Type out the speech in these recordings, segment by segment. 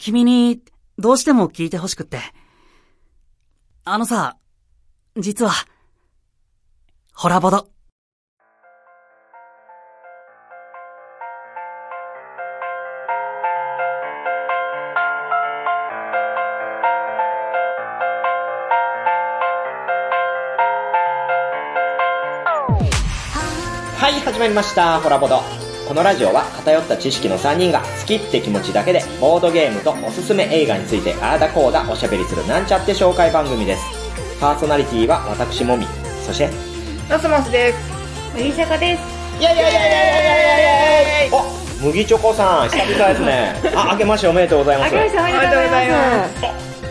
君に、どうしても聞いてほしくって。あのさ、実は、ホラボド。はい、始まりました、ホラボド。このラジオは偏った知識の3人が好きって気持ちだけで、ボードゲームとおすすめ映画についてあーだこーだおしゃべりするなんちゃって紹介番組です。パーソナリティは私もみ、そして、ノスモスです。麦茶子です。いやいやいやいやいやいやいやお、麦チョコさん、久々ですね。あ、明けましておめでとうございます。あけましておめでとうございま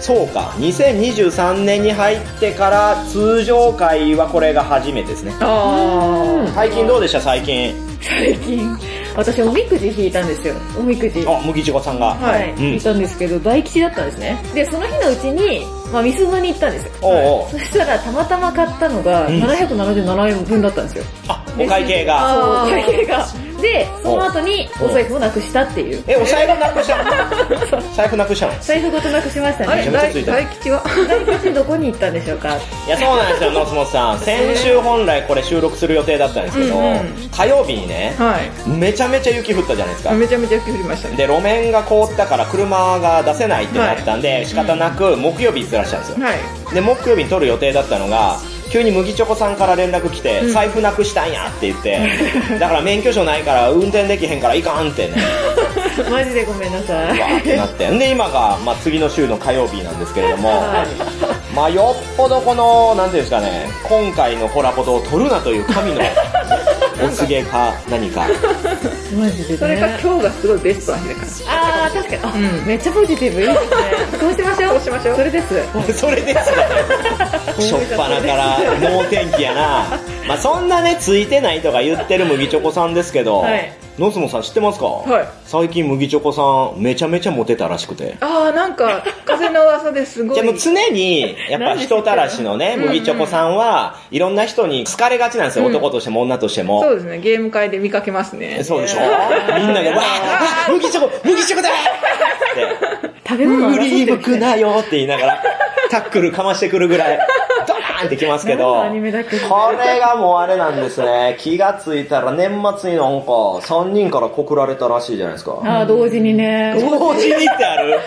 す。そうか、2023年に入ってから通常回はこれが初めてですね。あ最近どうでした？最近。最近、私おみくじ引いたんですよ。おみくじ。あ、麦チョコさんが。はい、うん引いたんですけど、大吉だったんですね。で、その日のうちに、まあ、ミスドに行ったんですよ。おうおうそしたら、たまたま買ったのが、うん777円分だったんですよ。あ、お会計が。そう、会計が。で、その後に、お財布をなくしたっていう。え、お財布なくしたの？財布なくしたの？財布ごとなくしましたあ。あれね。大めちゃめちゃついた大吉は？大吉どこに行ったんでしょうか？いや、そうなんですよ、ノスモスさん。先週本来これ収録する予定だったんですけど、うんうん火曜日にね、はい。めちゃめちゃ雪降ったじゃないですか。めちゃめちゃ雪降りましたね。で、路面が凍ったから車が出せないってなったんで、仕方なく木曜日ずらしたんですよ。はい。で、木曜日に撮る予定だったのが、急に麦チョコさんから連絡来て、うん財布なくしたんやって言って、だから免許証ないから運転できへんからいかんってね、マジでごめんなさい。わーってなって。んで、今が、まあ、次の週の火曜日なんですけれども、はいまあ、よっぽどこの、なんていうんですかね、今回のコラボを取るなという神のお告げか何か。マジでね。それか今日がすごいベストな日だから。あー、確かに。あ、うんめっちゃポジティブ。いいですね。そうしましょう。そうしましょう それです。それですね。しょっぱなから脳天気やな。まあ、そんなね、ついてないとか言ってる麦チョコさんですけど、はいノスモさん知ってますか？はい。最近麦チョコさんめちゃめちゃモテたらしくて。あー、なんか、風の噂ですごい。じゃあもう常に、やっぱ人たらしのね、麦チョコさんは、いろんな人に好かれがちなんですよ、うん。男としても女としても。そうですね、ゲーム会で見かけますね。そうでしょ？みんなが、わー、麦チョコ、麦チョコだ!って、食べ物振り向くなよって言いながら、タックルかましてくるぐらい、ドーンってきますけど、何のアニメだっけこれがもうあれなんですね。気がついたら年末になんか3人から告られたらしいじゃないですか。あー、同時にね。同時にってある？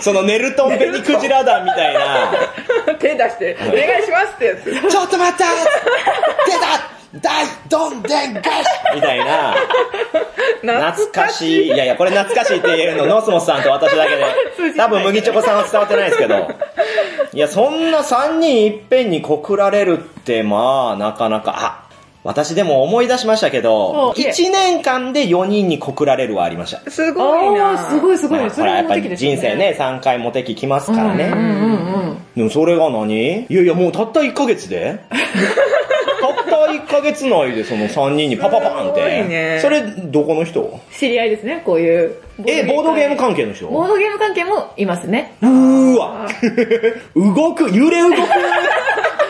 そのネルトンベニクジラ団みたいな、手出して、お願いしますってやつ。ちょっと待った出た大どんでん返しみたいな、懐かしい。いやいや、これ懐かしいって言えるの、ノスモスさんと私だけで。多分麦チョコさんは伝わってないですけど。いや、そんな3人いっぺんに告られるって、まあ、なかなか、あ、私でも思い出しましたけどお、1年間で4人に告られるはありました。すごいなすごいすごい。それまあほら、やっぱり人生ね、3回モテ期来ますからね。うんうんうん。でもそれが何？いやいや、もうたった1ヶ月で？たった1ヶ月内でその3人にパパパーンって。ねそれ、どこの人？知り合いですね、こういう。え、ボードゲーム関係の人？ボードゲーム関係もいますね。うーわ。動く、揺れ動く。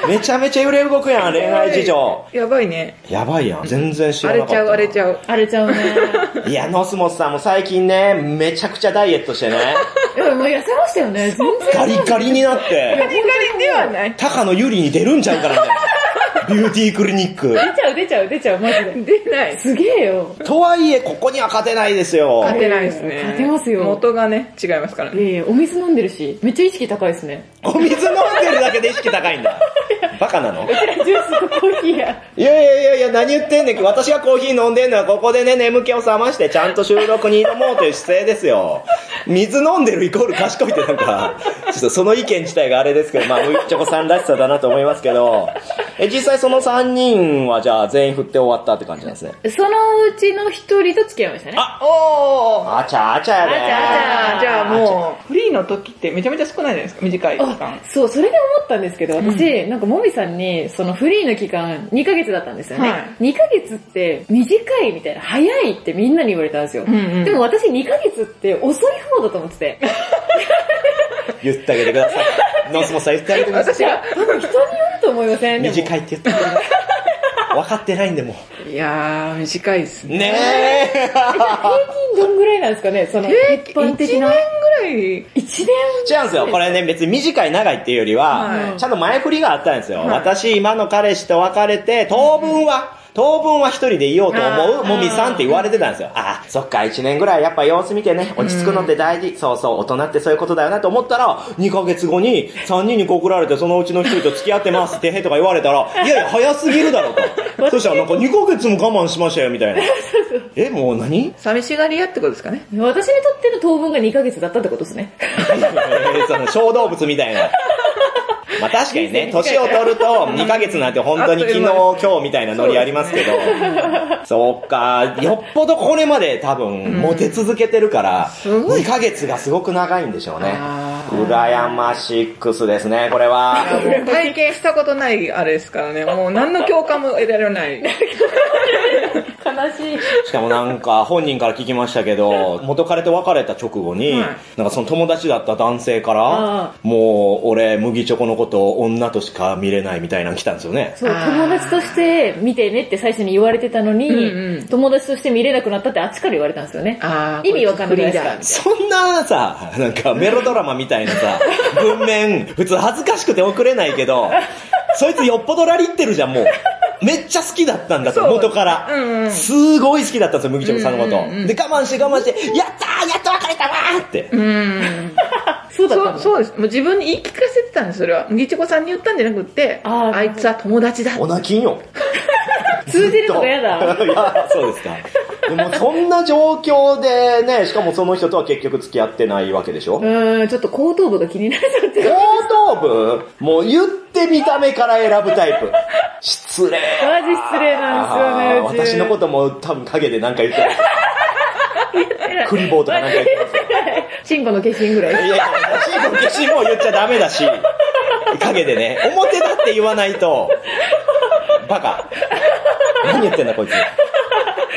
めちゃめちゃ揺れ動くやん、恋愛事情。やばいね。やばいやん。全然知らなかったな。荒れちゃう荒れちゃう。荒れちゃうね。いや、ノスモスさんも最近ね、めちゃくちゃダイエットしてね、いや、もう痩せましたよね。全然。ガリガリになって、カリカリではない。高野ゆりに出るんちゃうからね。ビューティークリニック。出ちゃう出ちゃう出ちゃう、マジで。出ない。すげえよ。とはいえ、ここには勝てないですよ。勝てないですね。勝てますよ元がね、違いますからね。いやいや、お水飲んでるし、めっちゃ意識高いですね。お水飲んでるだけで意識高いんだ。バカなの？ジュースとコーヒーや。いやいやいやいや、何言ってんねん。私がコーヒー飲んでんのはここでね、眠気を覚ましてちゃんと収録に挑もうという姿勢ですよ。水飲んでるイコール賢いってなんか、ちょっとその意見自体があれですけど、まあ、むっちょこさんらしさだなと思いますけど、え、実際その3人はじゃあ全員振って終わったって感じなんですね。そのうちの一人と付き合いましたね。あおーあちゃあちゃやで。あちゃあーじゃあもう、フリーの時ってめちゃめちゃ少ないじゃないですか、短い期間あ。そう、それで思ったんですけど、私、なんかもみさんに、そのフリーの期間2ヶ月だったんですよね。は2ヶ月って短いみたいな、早いってみんなに言われたんですよ。んうんでも私2ヶ月って遅い方だと思ってて。言ってあげてください。ノースモさん言ってあげてください。私が、多分人によると思いません？短いって言ってください。分かってないんでもいやー、短いですう。ね。ねえ。平均どんぐらいなんですかねその、一1年ぐ般的な。らい。一年違うんですよ。これね、別に短い長いっていうよりは、はいちゃんと前振りがあったんですよ。はい私、今の彼氏と別れて、当分は、当分は一人でいようと思うもみさんって言われてたんですよ。ああ、そっか、一年ぐらいやっぱ様子見てね、落ち着くのって大事。そうそう、大人ってそういうことだよなと思ったら、2ヶ月後に3人に告られて、そのうちの1人と付き合ってますってへとか言われたら、いやいや、早すぎるだろと。そしたらなんか2ヶ月も我慢しましたよ、みたいな。え、もう何？寂しがり屋ってことですかね。私にとっての当分が2ヶ月だったってことですね。その小動物みたいな。まあ確かにね、年を取ると2ヶ月なんて本当に昨日今日みたいなノリありますけど、そうか、よっぽどこれまで多分モテ続けてるから、ごい2ヶ月がすごく長いんでしょうねあ。羨ましいクスですね、これは。体験したことないあれですからね。もう何の共感も得られない。悲しい。しかもなんか本人から聞きましたけど、元彼と別れた直後に、はいなんかその友達だった男性かあら、もう俺麦チョコのことを女としか見れないみたいなの来たんですよね。そう、友達として見てねって最初に言われてたのに、うんうん友達として見れなくなったってあっちから言われたんですよね。意味わかんないですか？そんなさ、なんかメロドラマみたいなさ、文面、普通恥ずかしくて送れないけど、そいつよっぽどラリってるじゃん、もう。めっちゃ好きだったんだと、元から。うんうんすごい好きだったんですよ、麦ちゃんさんのこと。うんうんうんで、我慢して我慢して、やったーやっと別れたわーって。うん。そうだったの？そう、そうです。もう自分に言い聞かせてたんです、それは。麦ちこさんに言ったんじゃなくって、あいつは友達だ。おなきんよ。通じるのが嫌だ。そうですか。でもそんな状況でね、しかもその人とは結局付き合ってないわけでしょ？うーん、ちょっと後頭部が気になっちゃってる。後頭部もう言って見た目から選ぶタイプ。失礼。マジ失礼なんですよね。私のことも多分影で何か言ってる。クリボーとかなんか言ってますよ。チンコの化身ぐらい。いやいや、シーコ消しも言っちゃダメだし、影でね、表だって言わないと、バカ。何言ってんだこいつ。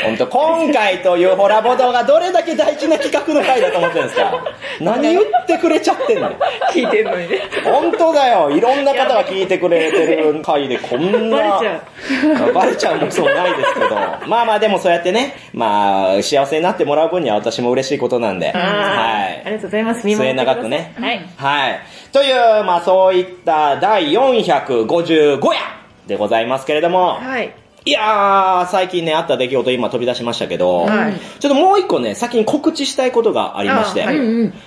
ほんと、今回というホラボドがどれだけ大事な企画の回だと思ってるんですか？何言ってくれちゃってんの？聞いてるのにね。本当だよ。いろんな方が聞いてくれてる回でこんな。バレちゃう。バレちゃうもそうないですけど。まあまあでもそうやってね、まあ幸せになってもらう分には私も嬉しいことなんで。はい。ありがとうございます。末永くね。はい。はい。という、まあそういった第455夜でございますけれども。はい。いやー、最近ね、あった出来事今飛び出しましたけど、はいちょっともう一個ね、先に告知したいことがありまして、あはい。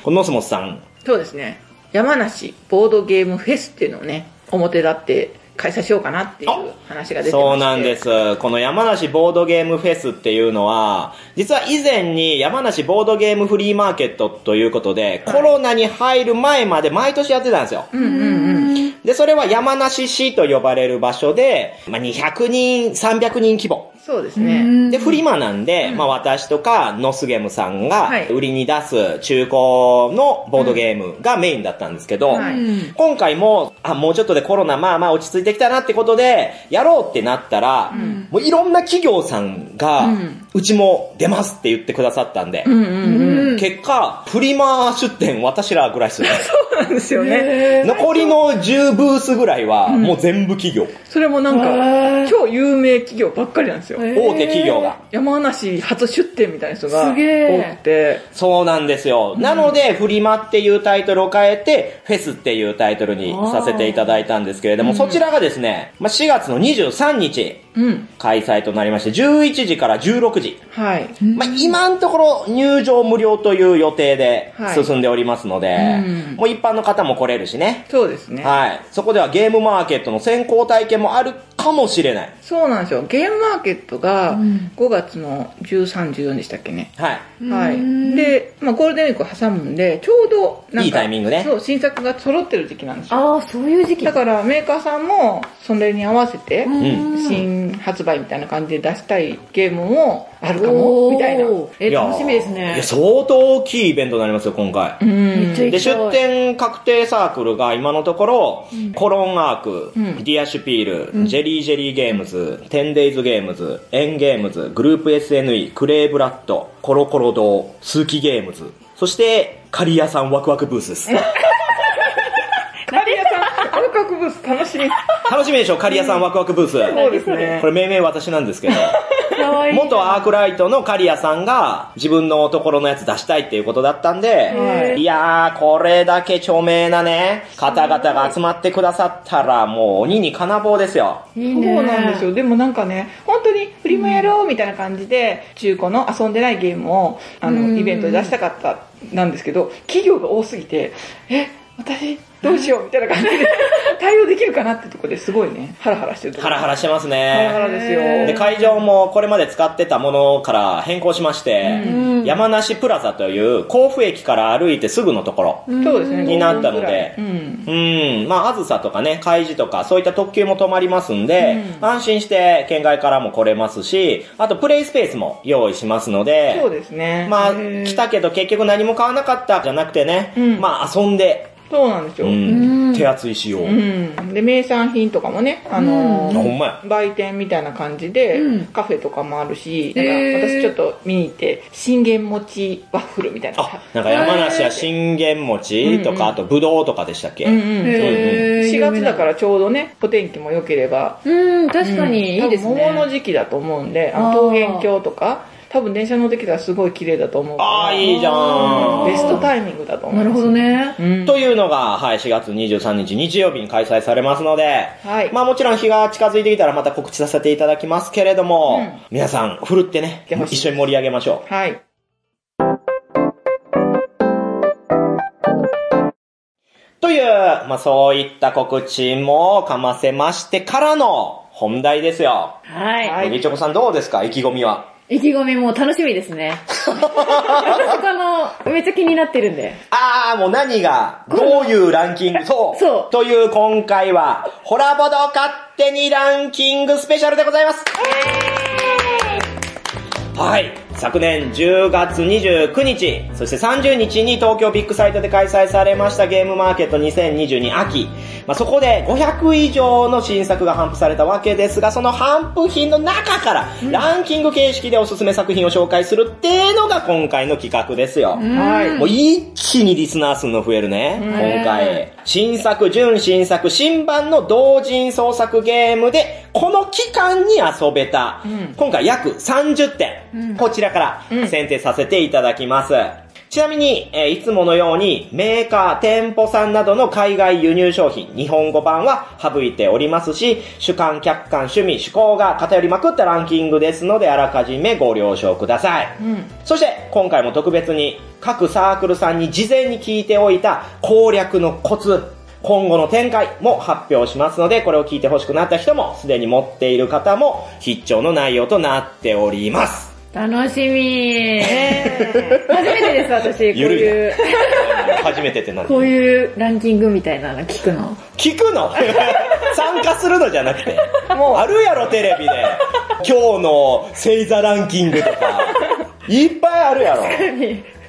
このノスモスさん、そうですね。山梨ボードゲームフェスっていうのをね、表立って開催しようかなっていう話が出てそうなんで。す。この山梨ボードゲームフェスっていうのは、実は以前に山梨ボードゲームフリーマーケットということで、コロナに入る前まで毎年やってたんですよ。うんうんうん。で、それは山梨市と呼ばれる場所で、まあ、200人、300人規模。そうですね。で、フリマなんで、まあ私とかノスゲムさんがはい。売りに出す中古のボードゲームがメインだったんですけど、はい。今回も、あ、もうちょっとでコロナまあまあ落ち着いてきたなってことで、やろうってなったら、もういろんな企業さんが、うちも出ますって言ってくださったんで、うんうんうん。結果、フリマ出店私らぐらいですよね。そうなんですよね。残りの10ブースぐらいは、もう全部企業。それもなんへかー、超有名企業ばっかりなんですよ。大手企業が。山梨初出店みたいな人がすげー多くて、そうなんですよ。なので、フリマっていうタイトルを変えて、フェスっていうタイトルにさせていただいたんですけれども、そちらがですね、まあ、4月の23日うん。開催となりまして、11時から16時。はい。まあ、今のところ入場無料という予定ではい進んでおりますので、うんもう一般の方も来れるしね。そうですね。はい。そこではゲームマーケットの先行体験もあるかもしれない。そうなんですよ。ゲームマーケットが5月の13、14でしたっけね。はい。はい。で、まあゴールデンウィークを挟むんで、ちょうどなんかいいタイミングねそう、新作が揃ってる時期なんですよ。ああ、そういう時期。だからメーカーさんもそれに合わせて、ん新発売みたいな感じで出したいゲームもあるかも、みたいな。え、楽しみですいねや、。相当大きいイベントになりますよ、今回。で、出店確定サークルが今のところ、コロンアーク、んディアシュピール、ジェリージェリーゲームズ、テンデイズゲームズ、エンゲームズ、グループ SNE、クレーブラット、コロコロ堂、数寄ゲームズ、そして、カリヤさんワクワクブースです。カリアさん、ワクワクブース楽しみ。楽しみでしょ、カリヤさんワクワクブース。そうですねこ。れ命名私なんですけど。元アークライトのカリアさんが自分のところのやつ出したいっていうことだったんで、はいいやー、これだけ著名なね、方々が集まってくださったらもう鬼に金棒ですよ。そうなんですよ。でもなんかね、本当にフリマやろうみたいな感じで、中古の遊んでないゲームを、あの、うんイベントで出したかった、なんですけど、企業が多すぎて、え、私、どうしようみたいな感じで、対応できるかなってとこですごいね、ハラハラしてるハラハラしてますハラハラね。ですよ。で、会場もこれまで使ってたものから変更しまして、山梨プラザという甲府駅から歩いてすぐのところそうですね。になったので5分くらいうん。まあ、あずさとかね、海事とか、そういった特急も止まりますんで、安心して県外からも来れますし、あとプレイスペースも用意しますのうん。で、そうですね。まあ、来たけど結局何も買わなかったじゃなくてね、うんまあ遊んで、そうなんですよ。ううん。ん、手厚い仕様。で、名産品とかもね、あのーあほんまや。売店みたいな感じで、うんカフェとかもあるし、なんへーか私ちょっと見に行って、信玄餅ワッフルみたいな。あ、なんか山梨は信玄餅とか、あとぶどうとかでしたっけ、うんうん。へー4月だからちょうどね、お天気も良ければ、うん、確かにいいですね。多分桃の時期だと思うんで、あのあー桃源郷とか、多分電車乗ってきたらすごい綺麗だと思う。ああ、いいじゃん。ベストタイミングだと思います。なるほど。ね。うん。というのが、はい、4月23日日曜日に開催されますので、はいまあもちろん日が近づいてきたらまた告知させていただきますけれども、うん皆さん、ふるってね、一緒に盛り上げましょう。はい。という、まあそういった告知もかませましてからの本題ですよ。はい。はいみちょこさんどうですか？意気込みは。意気込みも楽しみですね。他の、めっちゃ気になってるんで。あー、もう何が、どういうランキング、そう。そうという今回は、ホラボド勝手にランキングスペシャルでございます。はい。昨年10月29日、そして30日に東京ビッグサイトで開催されましたゲームマーケット2022秋。まあ、そこで500以上の新作が頒布されたわけですが、その頒布品の中からランキング形式でおすすめ作品を紹介するっていうのが今回の企画ですよ。はい。もう一気にリスナー数の増えるね、今回。新作、準新作、新版の同人創作ゲームで、この期間に遊べた、今回約30点、こちらから選定させていただきます。ちなみに、えーいつものようにメーカー、店舗さんなどの海外輸入商品、日本語版は省いておりますし、主観、客観、趣味、趣向が偏りまくったランキングですので、あらかじめご了承ください。そして、今回も特別に各サークルさんに事前に聞いておいた攻略のコツ、今後の展開も発表しますので、これを聞いて欲しくなった人も、すでに持っている方も必聴の内容となっております。楽しみ初めてです、私。こういう、初めてって何？こういうランキングみたいなの聞くの？聞くの？参加するのじゃなくて。もうあるやろ、テレビで。今日の星座ランキングとか。いっぱいあるやろ。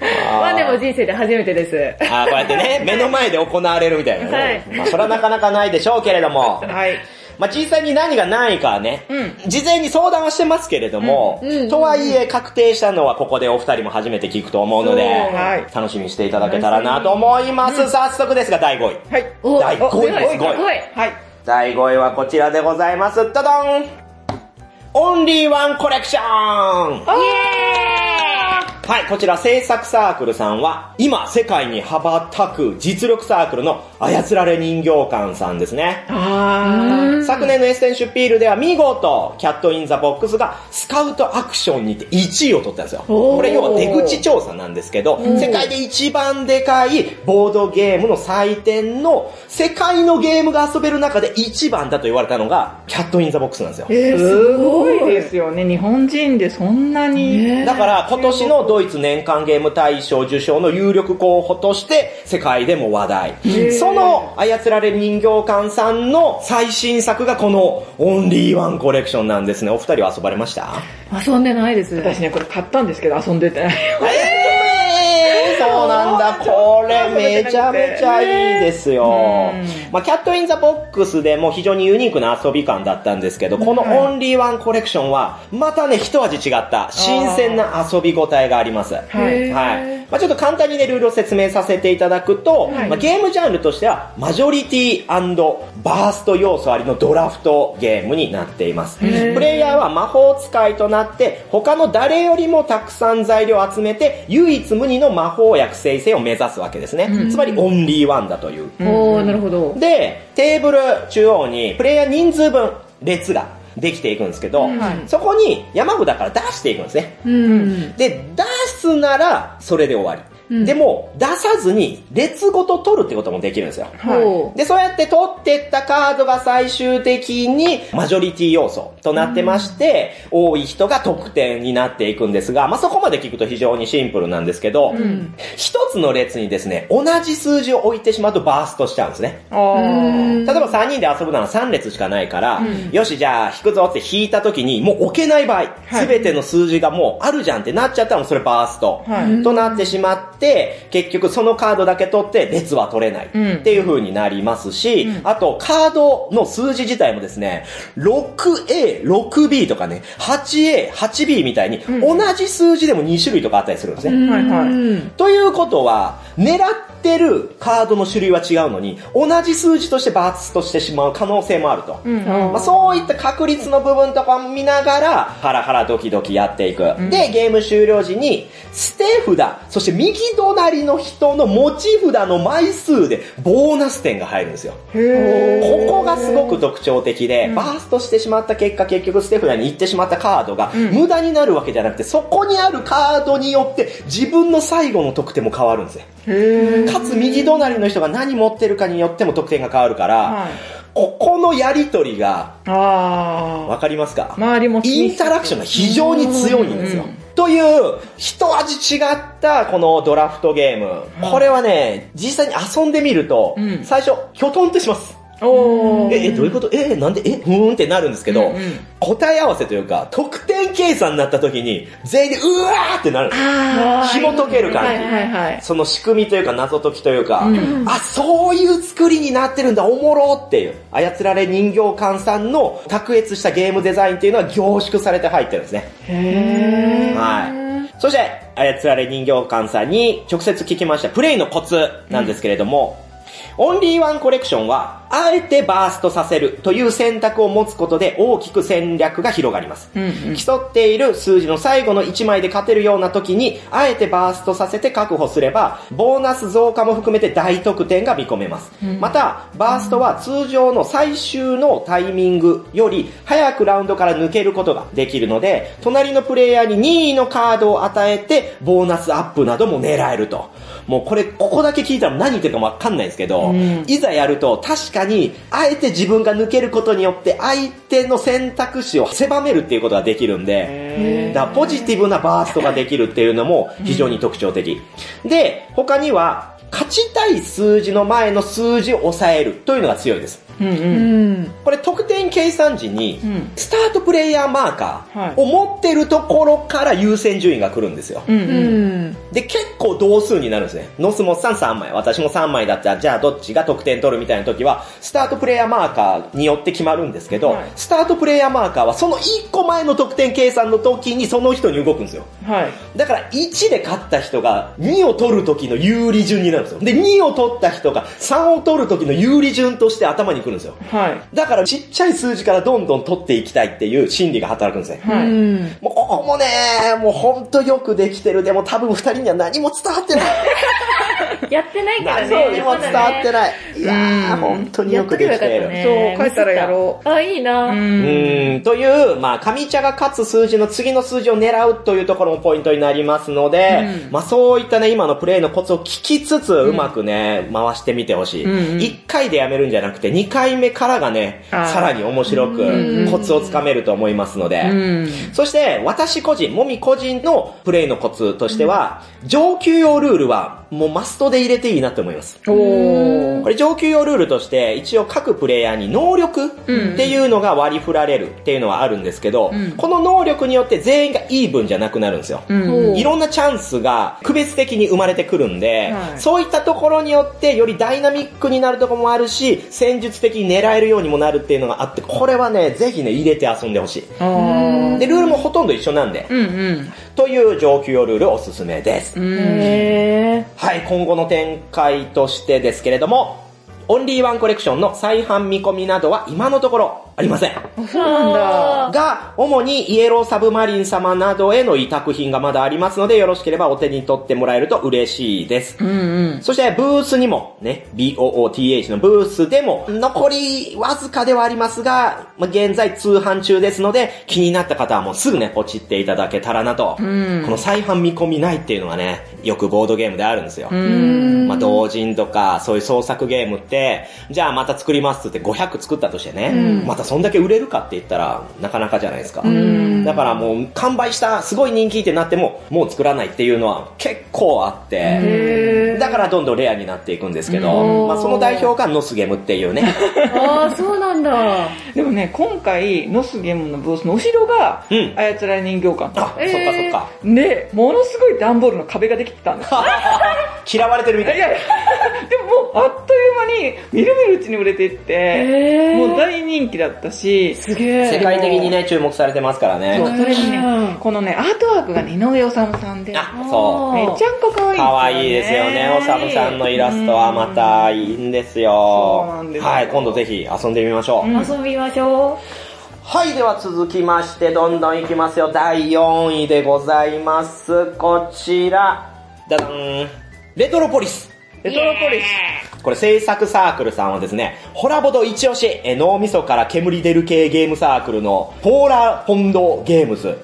まあでも人生で初めてです。あーこうやってね、目の前で行われるみたいなね。はいまあ、それはなかなかないでしょうけれども。はい。まあ、実際に何がないかはね、うん事前に相談はしてますけれども、うんうんとはいえ確定したのはここでお二人も初めて聞くと思うので、はい楽しみにしていただけたらなと思います。早速ですが、第5位。はい。お第5位です、5位。い。はい。第5位はこちらでございます。ドドンオンリーワンコレクションはい、こちら制作サークルさんは、今世界に羽ばたく実力サークルの操られ人形館さんですね。あ昨年のエッセンシュピールでは見事、キャットインザボックスがスカウトアクションにて1位を取ったんですよ。これ要は出口調査なんですけど、世界で一番でかいボードゲームの祭典の世界のゲームが遊べる中で一番だと言われたのが、キャットインザボックスなんですよ。ーすごいですよね。日本人でそんなに。だから今年のドイツ年間ゲーム大賞受賞の有力候補として世界でも話題。その操られ人形館さんの最新作がこのオンリーワンコレクションなんですね。お二人は遊ばれました？遊んでないです。私ね、これ買ったんですけど遊んでてない。えー、そうなんだ。これめちゃめちゃいいですようん。まあ、キャットインザボックスでも非常にユニークな遊び感だったんですけど、このオンリーワンコレクションは、またね、一味違った新鮮な遊び応えがあります。はいはい。まあちょっと簡単にね、ルールを説明させていただくと、はいまあゲームジャンルとしては、マジョリティバースト要素ありのドラフトゲームになっています。プレイヤーは魔法使いとなって、他の誰よりもたくさん材料を集めて、唯一無二の魔法薬生成を目指すわけですね。つまりオンリーワンだという。おー、なるほど。で、テーブル中央にプレイヤー人数分列ができていくんですけど、そこに山札から出していくんですね。うん。で、出すならそれで終わり。でも、出さずに列ごと取るってこともできるんですよ。ほで、そうやって取ってったカードが最終的にマジョリティ要素となってまして、多い人が得点になっていくんですが、まあ、そこまで聞くと非常にシンプルなんですけど、一つの列にですね、同じ数字を置いてしまうとバーストしちゃうんですね。例えば3人で遊ぶなら3列しかないから、よしじゃあ引くぞって引いた時にもう置けない場合、すべ、ての数字がもうあるじゃんってなっちゃったらそれバースト、はい。となってしまって、結局そのカードだけ取って列は取れないっていう風になりますし、あとカードの数字自体もですね、6A、6B とかね、8A、8B みたいに同じ数字でも2種類とかあったりするんですね。はいはい。うん。ということは、狙ってるカードの種類は違うのに、同じ数字としてバーストしてしまう可能性もあると。まあ、そういった確率の部分とかも見ながら、ハラハラドキドキやっていく。で、ゲーム終了時に、捨て札、そして右隣の人の持ち札の枚数で、ボーナス点が入るんですよ。ここがすごく特徴的で、バーストしてしまった結果、結局捨て札に行ってしまったカードが、無駄になるわけじゃなくて、そこにあるカードによって、自分の最後の得点も変わるんですよ。かつ右隣の人が何持ってるかによっても得点が変わるから、はいここのやりとりが、あわかりますか？ー。周りもインタラクションが非常に強いんですよ。という、一味違ったこのドラフトゲーム。これはね、実際に遊んでみると、うん最初、きょとんってします。え、え、どういうこと？え、なんで？え、ふーんってなるんですけど、うんうん答え合わせというか、得点計算になった時に、全員でうわーってなるんです紐解ける感じはいはいはい。その仕組みというか謎解きというか、んあ、そういう作りになってるんだ、おもろっていう。操られ人形館さんの卓越したゲームデザインっていうのは凝縮されて入ってるんですね。へー。はい。そして、操られ人形館さんに直接聞きましたプレイのコツなんですけれども、オンリーワンコレクションは、あえてバーストさせるという選択を持つことで大きく戦略が広がります。うんうん競っている数字の最後の1枚で勝てるような時に、あえてバーストさせて確保すれば、ボーナス増加も含めて大得点が見込めます。また、バーストは通常の最終のタイミングより早くラウンドから抜けることができるので、隣のプレイヤーに任意のカードを与えて、ボーナスアップなども狙えると。もうこれ、ここだけ聞いたら何言ってるかわかんないですけど、いざやると確かに、あえて自分が抜けることによって相手の選択肢を狭めるっていうことができるんで、だポジティブなバーストができるっていうのも非常に特徴的。で、他には、勝ちたい数字の前の数字を抑えるというのが強いです。うんう。うんん。これ得点計算時にん、スタートプレイヤーマーカはいーを持ってるところから優先順位が来るんですよ。で、結構同数になるんですね。ノスモスさん3枚、私も3枚だったら、じゃあどっちが得点取るみたいな時は、スタートプレイヤーマーカーによって決まるんですけど、はいスタートプレイヤーマーカーはその1個前の得点計算の時にその人に動くんですよ。はい。だから1で勝った人が2を取る時の有利順になるんですよ。で、2を取った人が3を取る時の有利順として頭に来るんですよ。はい。だからちっちゃい数字からどんどん取っていきたいっていう心理が働くんですね。はい。うん。もうここもね、もうほんとよくできてる。でも多分二人には何も伝わってない。やってないからね。何にも伝わってない。いやー、本当によくできている。そう帰ったらやろう。あ、いいな。うーん、という、まあ、上茶が勝つ数字の次の数字を狙うというところもポイントになりますので、まあ、そういったね、今のプレイのコツを聞きつつ、うまくね、回してみてほしい。うんうん1回でやめるんじゃなくて、2回目からがね、さらに面白く、コツをつかめると思いますので、うん。そして、私個人、もみ個人のプレイのコツとしては、上級用ルールは、もうマストで入れていいなと思います。これ上級用ルールとして、一応各プレイヤーに能力っていうのが割り振られるっていうのはあるんですけど、ん。この能力によって全員がイーブンじゃなくなるんですよ。うん。いろんなチャンスが区別的に生まれてくるんで、はい。そういったところによってよりダイナミックになるところもあるし、戦術的に狙えるようにもなるっていうのがあって、これはね、ぜひね、入れて遊んでほしい。で、ルールもほとんど一緒なんで、うんうん。という上級用ルールおすすめです。はい、今後の展開としてですけれども、オンリーワンコレクションの再販見込みなどは今のところありません。あ、そうなんだ。が、主にイエローサブマリン様などへの委託品がまだありますので、よろしければお手に取ってもらえると嬉しいです。うんうん。そして、ブースにも、ね、BOOTH のブースでも、残りわずかではありますが、まあ現在通販中ですので、気になった方はもうすぐね、ポチっていただけたらなと。んこの再販見込みないっていうのはね、よくボードゲームであるんですよ。うん。まあ、同人とか、そういう創作ゲームって、じゃあまた作りますって言って500作ったとしてね、またそんだけ売れるかって言ったら、なかなかじゃないですか。だからもう、完売した、すごい人気ってなっても、もう作らないっていうのは結構あって、だからどんどんレアになっていくんですけど、まあ、その代表がノスゲムっていうね。ー。ああ、そうなんだ。でもね、今回、ノスゲームのブースの後ろが、うん操られ人形館。あ、そっかそっか。で、ものすごい段ボールの壁ができてたんですよ。嫌われてるみたい。いやいや、でももう、あっという間に、みるみるうちに売れていって、もう大人気だったし、すげえ。世界的にね、注目されてますからそうね。それにねうん、このね、アートワークがね、井上治さんで、あ、そう。めちゃんこ可愛い可愛いですよね。おさむさんのイラストはまたいいんですよ。そうなんですよはい、今度ぜひ遊んでみましょう。遊びましょはい、では続きまして、どんどんいきますよ。第4位でございます。こちら。ダダン。レトロポリス。レトロポリス。これ制作サークルさんはですね、ホラボド一押し、え脳みそから煙出る系ゲームサークルのポーラポンドゲームズ。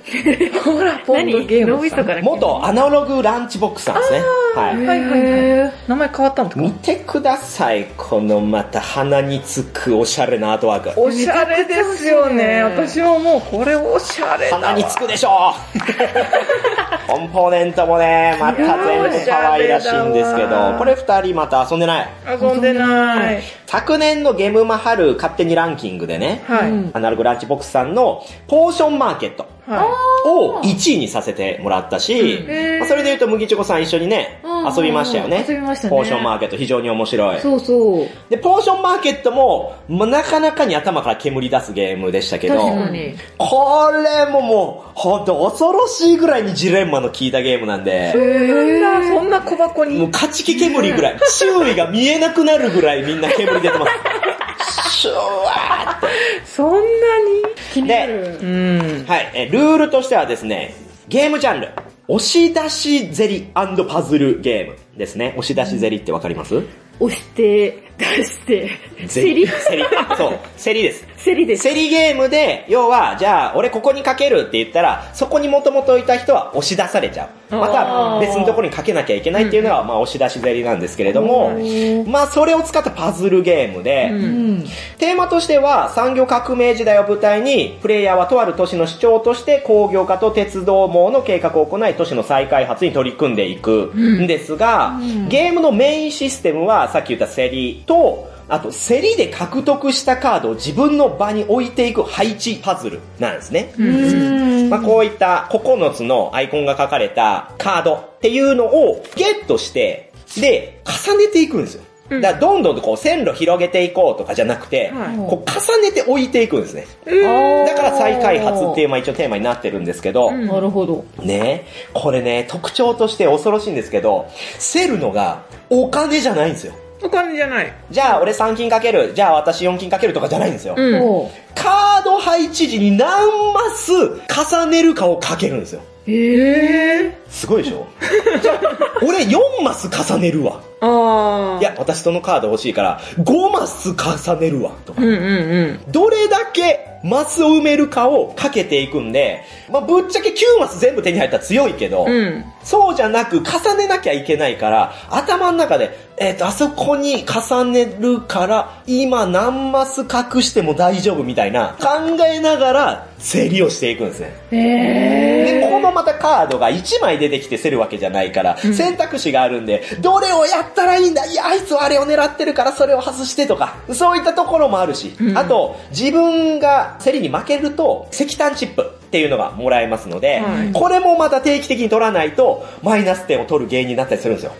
ほら、う。ポンドゲーム脳みそから元アナログランチボックスさんですね。はい。はいはいはい。名前変わったんですか？見てください。このまた鼻につくおしゃれなアートワーク。おしゃれですよね。私ももうこれおしゃれだわ。鼻につくでしょ コンポーネントもね、また全部可愛らしいんですけど、これ二人また遊んでない？遊んでない。昨年のゲームマハル勝手にランキングでね、はい。うんアナログランチボックスさんのポーションマーケットはを1位にさせてもらったし、うんまあそれで言うと麦チョコさん一緒にね、うん遊びましたよね。遊びましたねポーションマーケット非常に面白い。そうそう。で、ポーションマーケットも、まあ、なかなかに頭から煙出すゲームでしたけど、確かに。これももう、ほんと恐ろしいぐらいにジレンマの効いたゲームなんで、い。そんな、そんな小箱もうに。勝ち気煙ぐらい、周囲が見えなくなるぐらいみんな煙出てます。シュワーって。そんなに気になる。うん。はい、えルールとしてはですね、ゲームジャンル、押し出しゼリパズルゲームですね。押し出しゼリってわかります？押して、出して、ゼセリセリ。あそう、セリです。セリです。競りゲームで、要は、じゃあ、俺ここにかけるって言ったら、そこにもともといた人は押し出されちゃう。また、別のところにかけなきゃいけないっていうのが、まあ、押し出し競りなんですけれども、まあ、それを使ったパズルゲームで、うん。テーマとしては、産業革命時代を舞台に、プレイヤーはとある都市の市長として工業化と鉄道網の計画を行い、都市の再開発に取り組んでいくんですが、ゲームのメインシステムは、さっき言った競りと、あと、競りで獲得したカードを自分の場に置いていく配置パズルなんですね。うん。まあ、こういった9つのアイコンが書かれたカードっていうのをゲットして、で、重ねていくんですよ。だからどんどんとこう線路広げていこうとかじゃなくて、はいこう重ねて置いていくんですね。だから再開発っていうまあ一応テーマになってるんですけど、なるほど。ねこれね、特徴として恐ろしいんですけど、競るのがお金じゃないんですよ。お金じゃない。じゃあ俺3金かける、じゃあ私4金かけるとかじゃないんですよ。うん。おカード配置時に何マス重ねるかをかけるんですよ。ええすごいでしょ？じゃあ、俺4マス重ねるわ。ああ。いや、私そのカード欲しいから、5マス重ねるわ。とかうん。うんうん。どれだけマスを埋めるかをかけていくんで、まあ、ぶっちゃけ9マス全部手に入ったら強いけど、うん。そうじゃなく重ねなきゃいけないから、頭の中で、えっ、と、あそこに重ねるから、今何マス隠しても大丈夫みたいな、考えながら、整理をしていくんですね。えで、このまたカードが1枚出てきて競るわけじゃないから、選択肢があるんで、どれをやったらいいんだいや、あいつはあれを狙ってるからそれを外してとか、そういったところもあるし、あと、自分が競りに負けると、石炭チップっていうのがもらえますので、はい。これもまた定期的に取らないと、マイナス点を取る原因になったりするんですよ。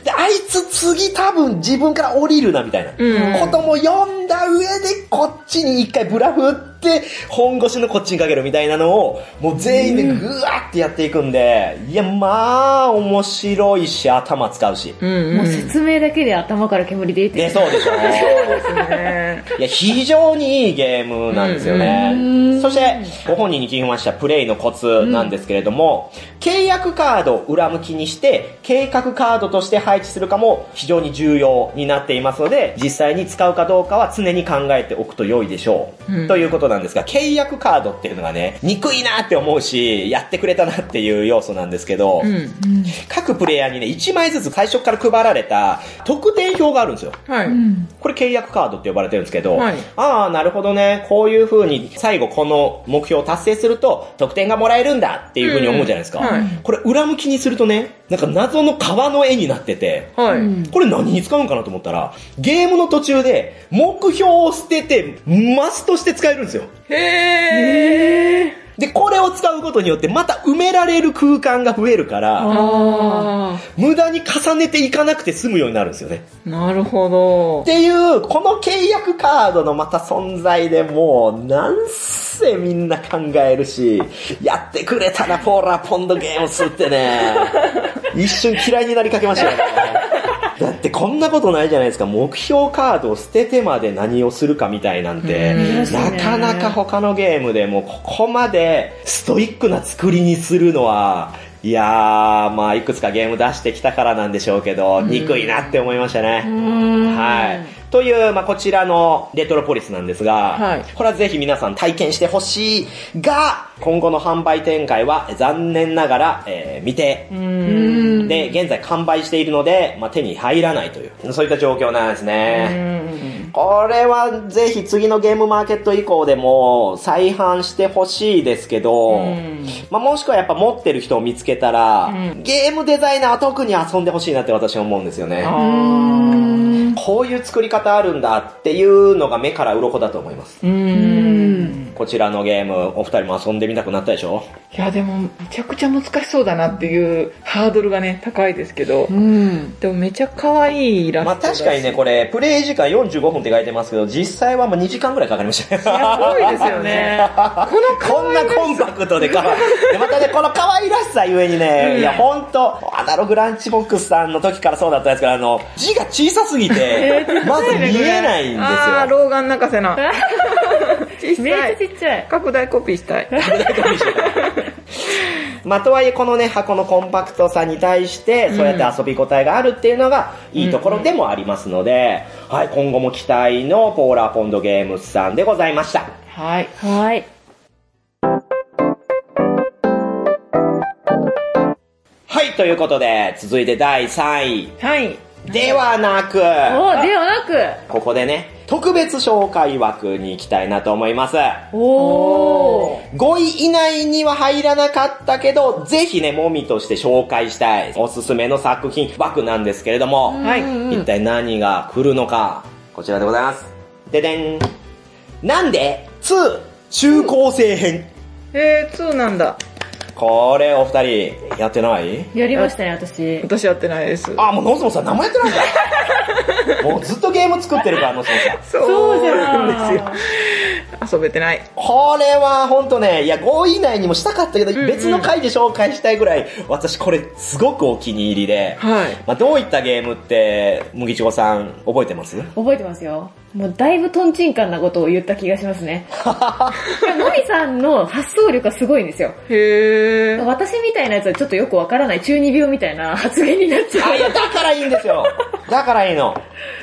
あで、あいつ次多分自分から降りるなみたいな、うんことも読んだ上でこっちに一回ブラフっって本腰のこっちにかけるみたいなのを、もう全員でぐわってやっていくんで、いや、まあ、面白いし、頭使うし。うんもう説明だけで頭から煙出てで、そうでしょ。そうですね。いや、非常にいいゲームなんですよね。そして、ご本人に聞きましたプレイのコツなんですけれども、契約カードを裏向きにして、計画カードとして配置するかも非常に重要になっていますので、実際に使うかどうかは常に考えておくと良いでしょう。ということなんですが、契約カードっていうのがね、憎いなって思うし、やってくれたなっていう要素なんですけど、うん。各プレイヤーにね、1枚ずつ最初から配られた得点表があるんですよ。はい。これ契約カードって呼ばれてるんですけど、はいああ、なるほどね、こういう風に最後この目標を達成すると得点がもらえるんだっていう風に思うじゃないですか。うんはいこれ裏向きにするとね、なんか謎の川の絵になってて、はい。これ何に使うんかなと思ったら、ゲームの途中で目標を捨ててマスとして使えるんですよ。へー。で、これを使うことによってまた埋められる空間が増えるから、あ無駄に重ねていかなくて済むようになるんですよね。ー。なるほどっ。ていう、この契約カードのまた存在でもう、なんせみんな考えるし、やってくれたな、ポーラーポンドゲームスってね、一瞬嫌いになりかけましたよね。だってこんなことないじゃないですか。目標カードを捨ててまで何をするかみたいなんて、なかなか他のゲームでもここまでストイックな作りにするのは、いやー、まあいくつかゲーム出してきたからなんでしょうけど、憎いなって思いましたね。はい。という、まあこちらのレトロポリスなんですが、はいこれはぜひ皆さん体験してほしいが、今後の販売展開は残念ながら、えー未定。うん。で、現在完売しているので、まあ、手に入らないという、そういった状況なんですね。これはぜひ次のゲームマーケット以降でも再販してほしいですけど、んまあ、もしくはやっぱ持ってる人を見つけたら、ゲームデザイナーは特に遊んでほしいなって私は思うんですよね。こういう作り方あるんだっていうのが目から鱗だと思います。うん。こちらのゲーム、お二人も遊んでみたくなったでしょ？いや、でも、めちゃくちゃ難しそうだなっていうハードルがね、高いですけど、うん。でもめちゃ可愛いイラストまあ確かにね、これ、プレイ時間45分って書いてますけど、実際はもう2時間ぐらいかかりましたよ。すごいですよね。こんなコンパクトでか、でまたね、この可愛らしさゆえにね、うんいや、ほんと、アナログランチボックスさんの時からそうだったんですけど、あの、字が小さすぎて、まず見えないんですあー、よ。老眼泣かせな。小めっちゃさい。ちっちゃい。拡大コピーしたい。まあ、とはいえ、このね、箱のコンパクトさに対して、そうやって遊び応えがあるっていうのが、いいところでもありますので、はい、今後も期待のポーラーポンドゲームズさんでございました。はい。はい。はい、ということで、続いて第3位。はい。ではなく、お、ではなく、ここでね、特別紹介枠に行きたいなと思います。おー。5位以内には入らなかったけど、ぜひね、もみとして紹介したいおすすめの作品枠なんですけれども、はい。一体何が来るのか、こちらでございます。ででん。なんで ?2 中高生編。えー、2なんだ。これお二人、やってない？やりましたね、私。私やってないです。あ、もうノスモさん何もやってないんだ。もうずっとゲーム作ってるから、ノスモさん。そうじゃなんですよ。遊べてない。これは本当ね、いや、5位以内にもしたかったけど、んうん別の回で紹介したいぐらい、私これすごくお気に入りで、はい。まあ、どういったゲームって、麦ちごさん覚えてます？覚えてますよ。もうだいぶトンチンカンなことを言った気がしますね。いやもみさんの発想力がすごいんですよ。へー。私みたいなやつはちょっとよくわからない中二病みたいな発言になっちゃあ、う。いや、だからいいんですよ。だからいいの。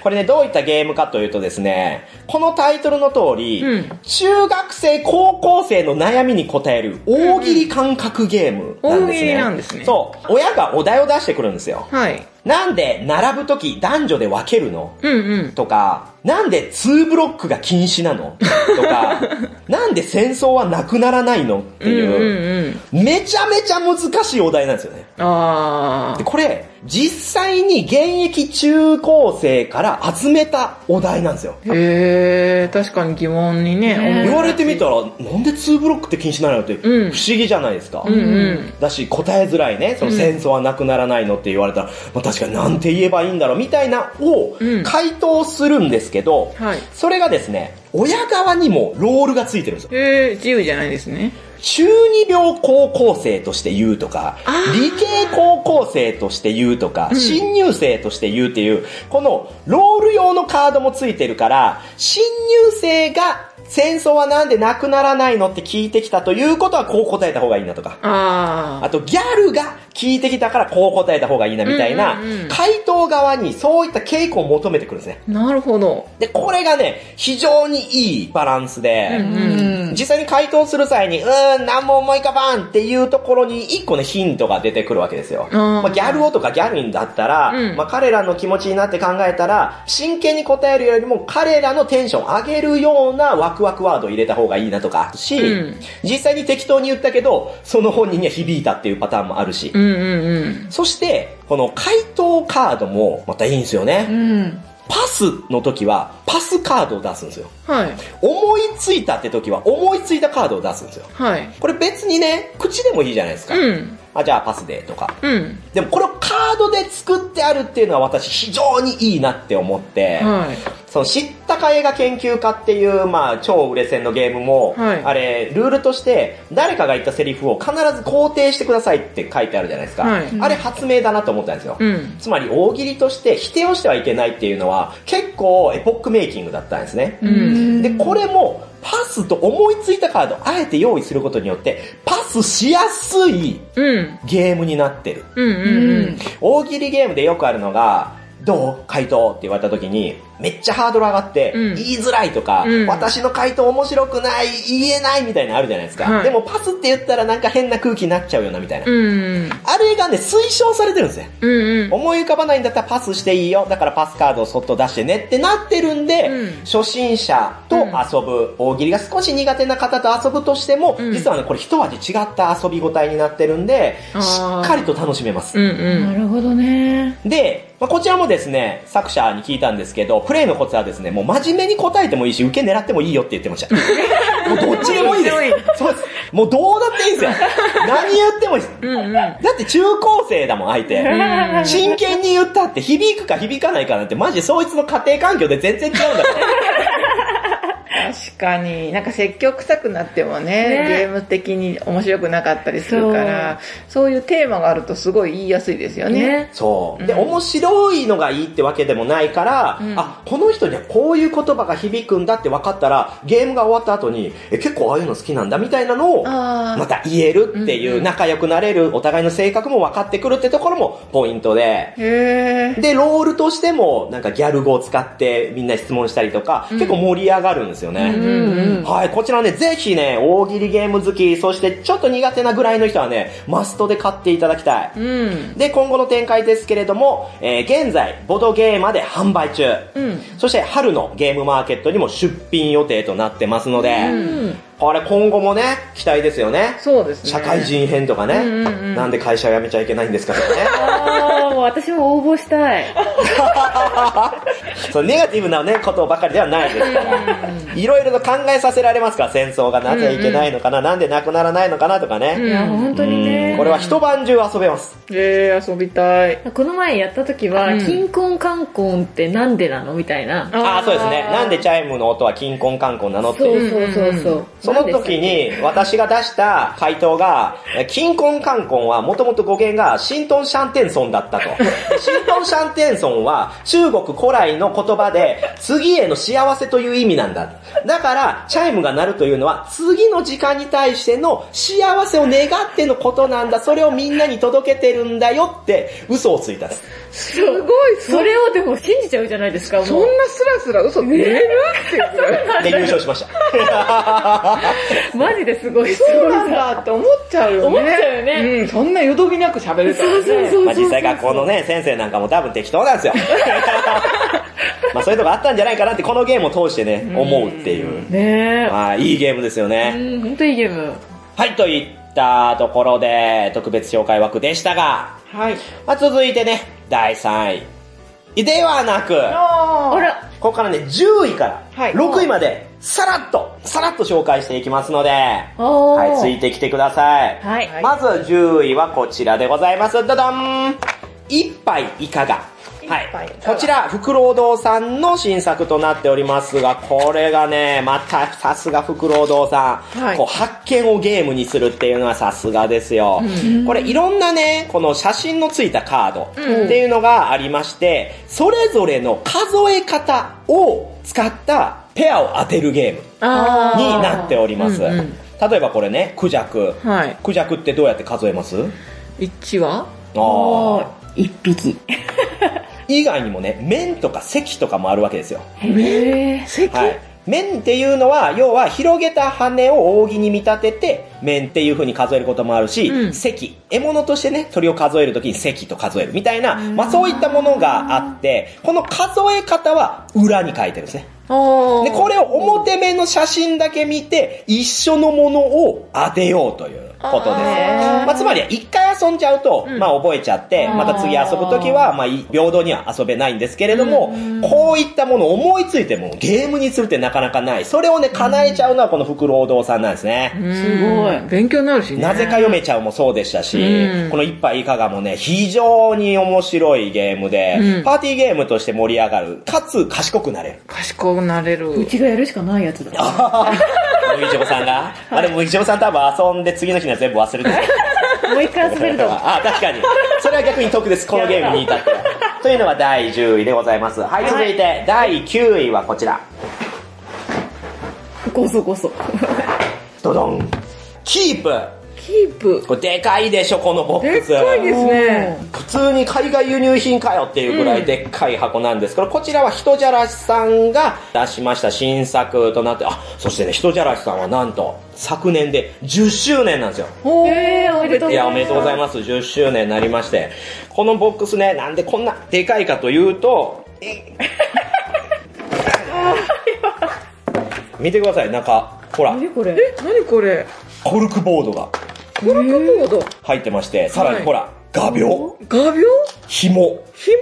これね、どういったゲームかというとですね、このタイトルの通り、うん中学生、高校生の悩みに答える大喜利感覚ゲームなんですね。大喜利なんですねそう。親がお題を出してくるんですよ。はい。なんで並ぶとき男女で分けるの？うんうん。とか、なんで2ブロックが禁止なの？とか、なんで戦争はなくならないの？ってうんいう、うんうん。めちゃめちゃ難しいお題なんですよね。あで、これ、実際に現役中高生から集めたお題なんですよ。へえ、確かに疑問にね、ね言われてみたら、なんで2ブロックって禁止なのって不うん思議じゃないですか。うんうん。だし、答えづらいね、その戦争はなくならないのって言われたら、まあ確かになんて言えばいいんだろうみたいなをうん回答するんですけど、はい。それがですね、親側にもロールがついてるんですよ。へえ、自由じゃないですね。中二病高校生として言うとか、理系高校生として言うとか、新入生として言うっていう、このロール用のカードもついてるから、新入生が戦争はなんでなくならないのって聞いてきたということはこう答えた方がいいなとか。ああと、ギャルが聞いてきたからこう答えた方がいいなみたいなうんうんうん、回答側にそういった傾向を求めてくるんですね。あ、なるほど。で、これがね、非常にいいバランスで、うん。実際に回答する際に、うーん、何も思い浮かばんっていうところに一個ね、ヒントが出てくるわけですよ。まあ、ギャル男とかギャルにだったら、うんまあ、彼らの気持ちになって考えたら、真剣に答えるよりも彼らのテンション上げるようなワクワクワードを入れた方がいいなとかあるし、うん実際に適当に言ったけど、その本人には響いたっていうパターンもあるし、うんうんうん。そして、この回答カードもまたいいんですよね。うん。パスの時は、パスカードを出すんですよ。はい。思いついたって時は、思いついたカードを出すんですよ。はい。これ別にね、口でもいいじゃないですか。うん。あ、じゃあパスでとか。うん。でもこれをカードで作ってあるっていうのは私非常にいいなって思って、はい。その知ったか映画研究家っていう、まあ超売れ線のゲームも、はいあれ、ルールとして誰かが言ったセリフを必ず肯定してくださいって書いてあるじゃないですか。はいあれ発明だなと思ったんですよ。うん。つまり大喜利として否定をしてはいけないっていうのは結構エポックメイキングだったんですね。うん。で、これも、パスと思いついたカードをあえて用意することによって、パスしやすいうん。ゲームになってる。うんうん大喜利ゲームでよくあるのが、どう?回答って言われた時に、めっちゃハードル上がって、うん言いづらいとか、うん私の回答面白くない、言えないみたいなのあるじゃないですか。はいでもパスって言ったらなんか変な空気になっちゃうよなみたいな。あれがね、推奨されてるんですね。うんうん。思い浮かばないんだったらパスしていいよ。だからパスカードをそっと出してねってなってるんで、うん初心者と遊ぶ、大喜利が少し苦手な方と遊ぶとしても、うん実はね、これ一味違った遊び応えになってるんで、しっかりと楽しめます。うんうん。なるほどね。で、まあ、こちらもですね、作者に聞いたんですけど、プレイのコツはですね、もう真面目に答えてもいいし、受け狙ってもいいよって言ってました。もうどっちでもいいです。そうです。もうどうだっていいですよ。何言ってもいいです。うんうん。だって中高生だもん、相手。ん真剣に言ったって響くか響かないかなんて、マジそいつの家庭環境で全然違うんだから。確かに、なんか積極臭くなってもねねゲーム的に面白くなかったりするから、そういうテーマがあるとすごい言いやすいですよね。ね。そう。で、うん面白いのがいいってわけでもないから、うんあ、この人にはこういう言葉が響くんだって分かったら、ゲームが終わった後に、え、結構ああいうの好きなんだみたいなのを、また言えるっていう、仲良くなれる、お互いの性格も分かってくるってところもポイントで。で、ロールとしても、なんかギャル語を使ってみんな質問したりとか、結構盛り上がるんですよね。うんうんはい、こちらね、ぜひね、大喜利ゲーム好き、そしてちょっと苦手なぐらいの人はね、マストで買っていただきたい。うん。で、今後の展開ですけれども、えー現在、ボドゲーマで販売中。うん。そして、春のゲームマーケットにも出品予定となってますので、うん。これ今後もね、期待ですよね。そうですね。社会人編とかね、うんうんうんなんで会社を辞めちゃいけないんですかとかね。ああ、もう私も応募したい。そうネガティブなね、ことばかりではないですから。いろいろと考えさせられますから、戦争がなぜいけないのかな、なんでなくならないのかなとかね。うんいや、本当にね。これは一晩中遊べます。えー、遊びたい。この前やった時は、うん金婚観光ってなんでなのみたいな。ああ、そうですね。なんでチャイムの音はキンコンカンコンなのっていう。そうそうそうそう。その時に私が出した回答が、えキンコンカンコンはもともと語源が新トンシャンテンソンだったと。新トンシャンテンソンは中国古来の言葉で次への幸せという意味なんだ。だから、チャイムが鳴るというのは次の時間に対しての幸せを願ってのことなんだ。それをみんなに届けてるんだよって嘘をついたんです。すごい、そそれをでも信じちゃうじゃないですか。そんなスラスラ嘘出るっていう。で、優勝しました。マジですごい。そうなんだって思っちゃうよね。思っちゃうよねうん、そんなよどびなく喋れたらね。そうそうそうまあ実際学校のね、先生なんかも多分適当なんですよ。まあそういうとこあったんじゃないかなってこのゲームを通してね、思うっていう。ねえ。まあいいゲームですようね。ん、ほんといいゲーム。はい、といったところで特別紹介枠でしたが、はい。まあ、続いてね、第3位。ではなく、ああら、ここからね、10位からはい6位まで、さらっと、さらっと紹介していきますので、はい、ついてきてください。はい。はいまず10位はこちらでございます。どどん一杯いかが？はいこちら、フクロウ堂さんの新作となっておりますが、これがね、またさすがフクロウ堂さん、はいこう発見をゲームにするっていうのはさすがですよ。これいろんなね、この写真のついたカードっていうのがありまして、それぞれの数え方を使ったペアを当てるゲームあになっております。うんうん例えばこれね、クジャク。はい。クジャクってどうやって数えます？1は？ああ。一匹。以外にもね、面とか席とかもあるわけですよ。へー。席？はい。面っていうのは、要は広げた羽を扇に見立てて、面っていう風に数えることもあるし、うん席。獲物としてね、鳥を数えるときに席と数えるみたいな、まあそういったものがあって、この数え方は裏に書いてるんですね。あで、これを表面の写真だけ見て、一緒のものを当てようということです。まあ、つまりは一回遊んじゃうと、うんまあ覚えちゃって、また次遊ぶときは、まあい平等には遊べないんですけれども、こういったものを思いついてもゲームにするってなかなかない。それをね、叶えちゃうのはこのフクロウ堂さんなんですね。すごい勉強になるしね。なぜか読めちゃうもそうでしたし、うんこの一杯いかがもね、非常に面白いゲームで、うんパーティーゲームとして盛り上がる、かつ賢くなれる。賢くなれる。うちがやるしかないやつだ。麦ちょこさんが、あれ麦ちょこさん多分遊んで次の日には全部忘れてる。もう一回遊べると。あ、確かに。それは逆に得です、このゲームに至っては。というのが第10位でございます。はい、続いて、第9位はこちら。ごそごそ。ドドン。キープ。キープ。これでかいでしょ、このボックス。かいですね。普通に海外輸入品かよっていうぐらいでっかい箱なんですけど、こちらは人じゃらしさんが出しました新作となって、あ、そしてね、人じゃらしさんはなんと、昨年で10周年なんですよ。えー、おめでとういや、おめでとうございます。10周年になりまして。このボックスね、なんでこんなでかいかというと、え 見てください、なんか、ほら、何これ？え、何これ？コルクボードがコルクボード。入ってまして、さらはいにほら、画鋲、画鋲？紐、紐？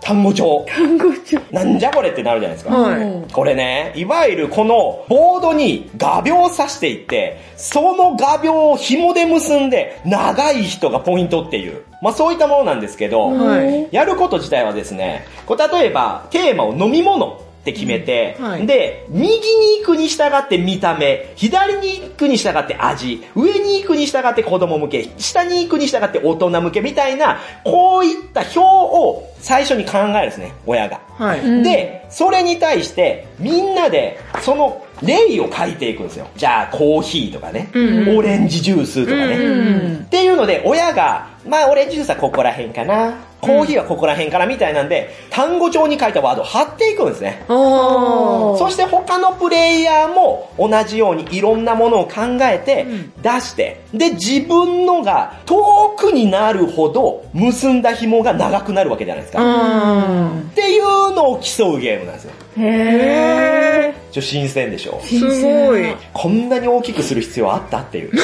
単語帳。単語帳。なんじゃこれってなるじゃないですか。はい。これね、いわゆるこのボードに画鋲を刺していって、その画鋲を紐で結んで、長い人がポイントっていう。まあそういったものなんですけど、はい。やること自体はですね、こう例えばテーマを飲み物って決めて、うんはいで、右に行くに従って見た目、左に行くに従って味、上に行くに従って子供向け、下に行くに従って大人向けみたいな、こういった表を最初に考えるんですね、親が。はい。で、それに対して、みんなで、その例を書いていくんですよ。じゃあ、コーヒーとかね、うんオレンジジュースとかね。うんっていうので、親が、まあ、オレンジジュースはここら辺かな。コーヒーはここら辺かなみたいなんで、単語帳に書いたワードを貼っていくんですね。そして他のプレイヤーも同じようにいろんなものを考えてうん出して、で、自分のが遠くになるほど結んだ紐が長くなるわけじゃないですか。あっていうのを競うゲームなんですよ。ー。へへちょ、新鮮でしょー。すごい。こんなに大きくする必要あったっていう。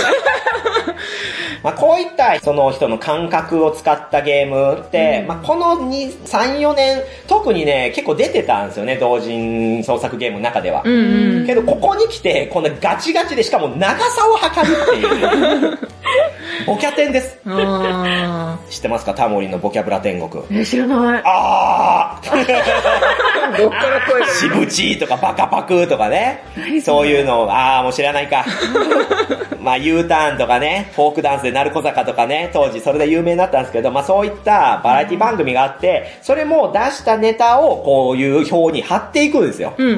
まあこういったその人の感覚を使ったゲームって、まあこの2、3、4年、特にね、結構出てたんですよね、同人創作ゲームの中では。うんうん。けど、ここに来て、こんなガチガチで、しかも長さを測るっていう。ボキャテンです。あ知ってますかタモリンのボキャブラ天国。えー、知らない。あーー。どっから声がしぶちとかバカパクとかね。何そそういうのを、あーもう知らないか。まあ U ターンとかね、フォークダンスで鳴子坂とかね、当時それで有名になったんですけど、まあそういったバラエティ番組があって、それも出したネタをこういう表に貼っていくんですよ。うんう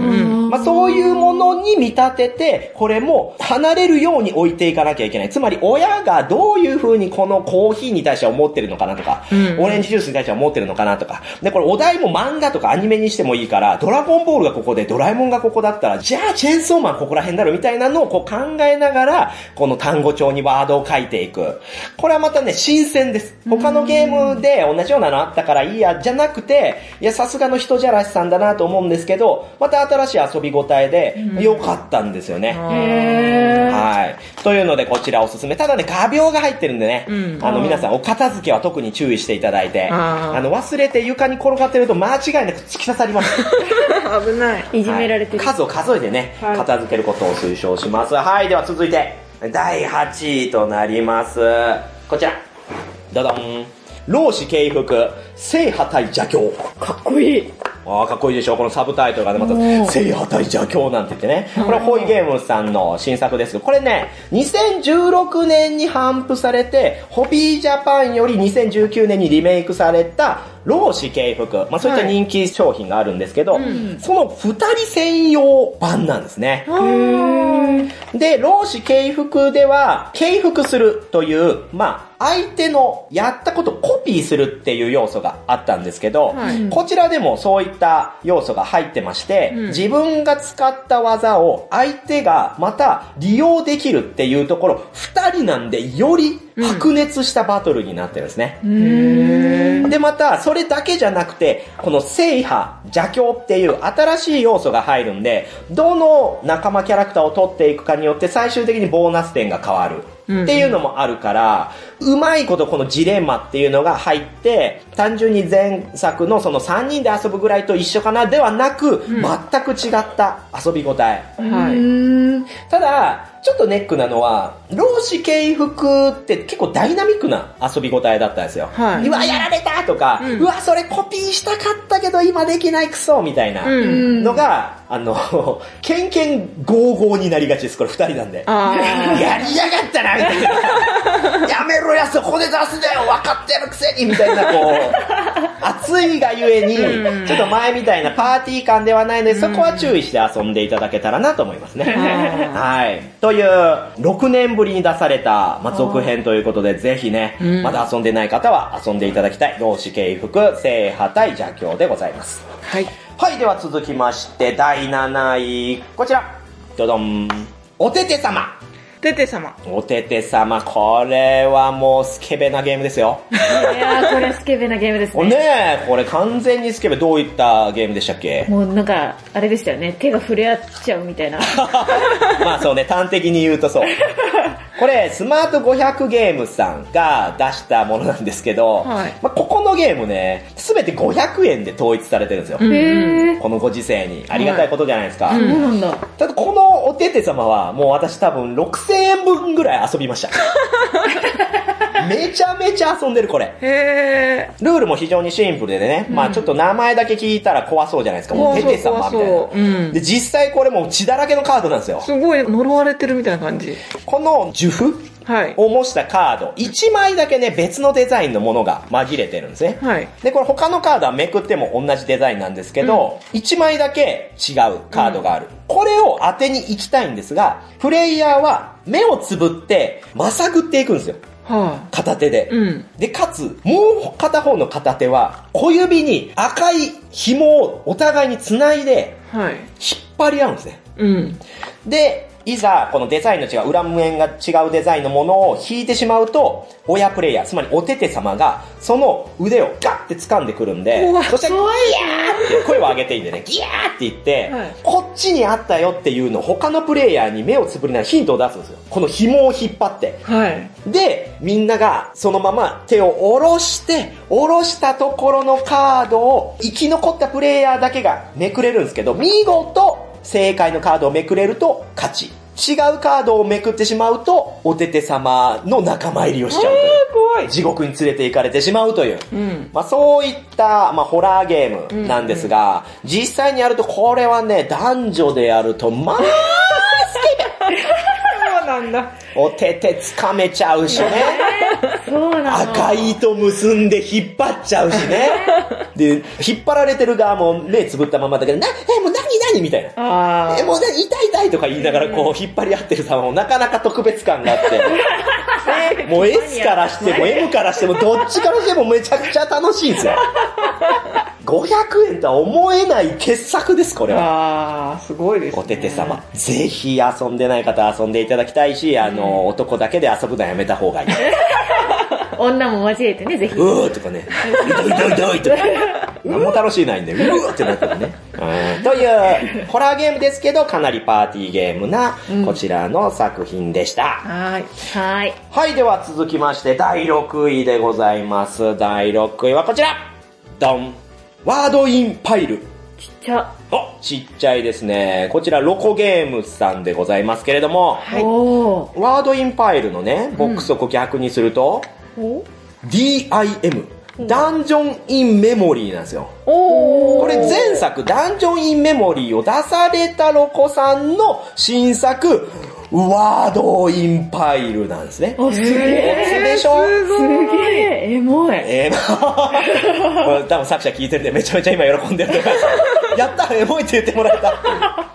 ん。まあそういうものに見立てて、これも離れるように置いていかなきゃいけない。つまり親がどういう風にこのコーヒーに対しては思ってるのかなとか、うんオレンジジュースに対しては思ってるのかなとか。で、これお題も漫漫画とかアニメにしてもいいから、ドラゴンボールがここで、ドラえもんがここだったら、じゃあチェーンソーマンここら辺だろみたいなのをこう考えながら、この単語帳にワードを書いていく。これはまたね、新鮮です。他のゲームで同じようなのあったからいいや、じゃなくて、いや、さすがの人じゃらしさんだなと思うんですけど、また新しい遊び応えで、良かったんですよね。はい。というので、こちらおすすめ。ただね、画鋲が入ってるんでね、うんあの、皆さん、お片付けは特に注意していただいて、あの、忘れて床に転がってると間違いなく突き刺さります。危ない。いじめられてる。はい数を数えてね、はい片付けることを推奨します。はい、では続いて、第8位となります。こちら。どどん。老子敬服、聖破対邪教。かっこいい。ああ、かっこいいでしょ。このサブタイトルがね、また、聖破対邪教なんて言ってね。これはホイゲームズさんの新作です。けど、これね、2016年に頒布されて、ホビージャパンより2019年にリメイクされた、老子敬服。まあそういった人気商品があるんですけど、その二人専用版なんですね。で、老子敬服では、敬服するという、まあ、相手のやったことをコピーするっていう要素があったんですけど、はい。こちらでもそういった要素が入ってまして、うん。自分が使った技を相手がまた利用できるっていうところ、二人なんでより白熱したバトルになってるんですね。で、また、それだけじゃなくて、この聖波、邪教っていう新しい要素が入るんで、どの仲間キャラクターを取っていくかによって最終的にボーナス点が変わる。っていうのもあるから、うまいことこのジレンマっていうのが入って、単純に前作のその3人で遊ぶぐらいと一緒かなではなく、全く違った遊び応え。はい。ただ、ちょっとネックなのは、老子敬服って結構ダイナミックな遊び応えだったんですよ。はい。うわ、やられたとか、うん。うわ、それコピーしたかったけど今できないクソみたいなうん。のが、あの、ケンケンゴーゴーになりがちです。これ二人なんで。あやりやがったなみたいな。やめろや、そこで出すだよ分かってるくせにみたいな、こう、熱いがゆえに、ちょっと前みたいなパーティー感ではないので、そこは注意して遊んでいただけたらなと思いますね。あはい。という、6年ぶりに出された、まあ、続編ということで、ぜひね、うんまだ遊んでない方は遊んでいただきたい、老子敬服、聖破対邪教でございます。ーはい。はい、では続きまして、第7位、こちら。どどん。おてて様。テテ様。おてて様、これはもうスケベなゲームですよ。いやー、これはスケベなゲームですね。ねえ、これ完全にスケベ。どういったゲームでしたっけ？もうなんか、あれでしたよね。手が触れ合っちゃうみたいな。まあそうね、端的に言うとそう。これ、スマート500ゲームさんが出したものなんですけど、はいまあ、ここのゲームね、すべて500円で統一されてるんですよ。このご時世に。ありがたいことじゃないですか。そうなんだ。ただこのおてて様は、もう私多分6000円分ぐらい遊びました。めちゃめちゃ遊んでるこれ。へルールも非常にシンプルでね、まあちょっと名前だけ聞いたら怖そうじゃないですか。もうテテ様みたい怖そううな。んで、実際これもう血だらけのカードなんですよー。。すごい呪われてるみたいな感じ。この呪符はい。を模したカード、1枚だけね、別のデザインのものが紛れてるんですね。はい。で、これ他のカードはめくっても同じデザインなんですけど、1枚だけ違うカードがある。これを当てに行きたいんですが、プレイヤーは目をつぶって、まさぐっていくんですよ。は片手で。い。うん。で、かつ、もう片方の片手は、小指に赤い紐をお互いに繋いで、はい。引っ張り合うんですね。うん。で、いざ、このデザインの違う、裏面が違うデザインのものを引いてしまうと、親プレイヤー、つまりおてて様が、その腕をガッて掴んでくるんでそして、ギャーって声を上げていいんでね、ギャーって言って、はいこっちにあったよっていうのを他のプレイヤーに目をつぶりながらヒントを出すんですよ。この紐を引っ張って。はい。で、みんながそのまま手を下ろして、下ろしたところのカードを生き残ったプレイヤーだけがめくれるんですけど、見事正解のカードをめくれると勝ち。違うカードをめくってしまうと、おてて様の仲間入りをしちゃうという。怖い。地獄に連れて行かれてしまうという。うん。まあそういった、まあホラーゲームなんですが、実際にやるとこれはね、男女でやると、まあ、そうなんだ。おてて掴めちゃうしね。そうなの。赤い糸結んで引っ張っちゃうしね。で、引っ張られてる側も目つぶったままだけど、な、え、もう何何みたいな。あえ、もう何痛い痛いとか言いながらこう引っ張り合ってる様もなかなか特別感があって、もう S からしても M からしてもどっちからしてもめちゃくちゃ楽しいんですよ。500円とは思えない傑作です、これは。ああ、すごいですね。おてて様。ぜひ遊んでない方は遊んでいただきたいし、あの、男だけで遊ぶのはやめた方がいい。女も交えてね、ぜひ。うーとかね、痛い痛い痛いとか。何も楽しいないんで、うーってなってるね。うんという、ホラーゲームですけど、かなりパーティーゲームな、こちらの作品でした。はい。はい。はい、では続きまして、第6位でございます。第6位はこちらドンワードインパイル。ちっちゃ。お、ちっちゃいですね。こちら、ロコゲームズさんでございますけれども、はい。ワードインパイルのね、ボックスを逆にすると、お？DIM、ダンジョンインメモリーなんですよ。おこれ前作、ダンジョンインメモリーを出されたロコさんの新作、ワードインパイルなんですね。あ、すげえ。でしょ？すげえ。エモい。えー、これ多分作者聞いてるんでめちゃめちゃ今喜んでると思います。やったエモいって言ってもらえた。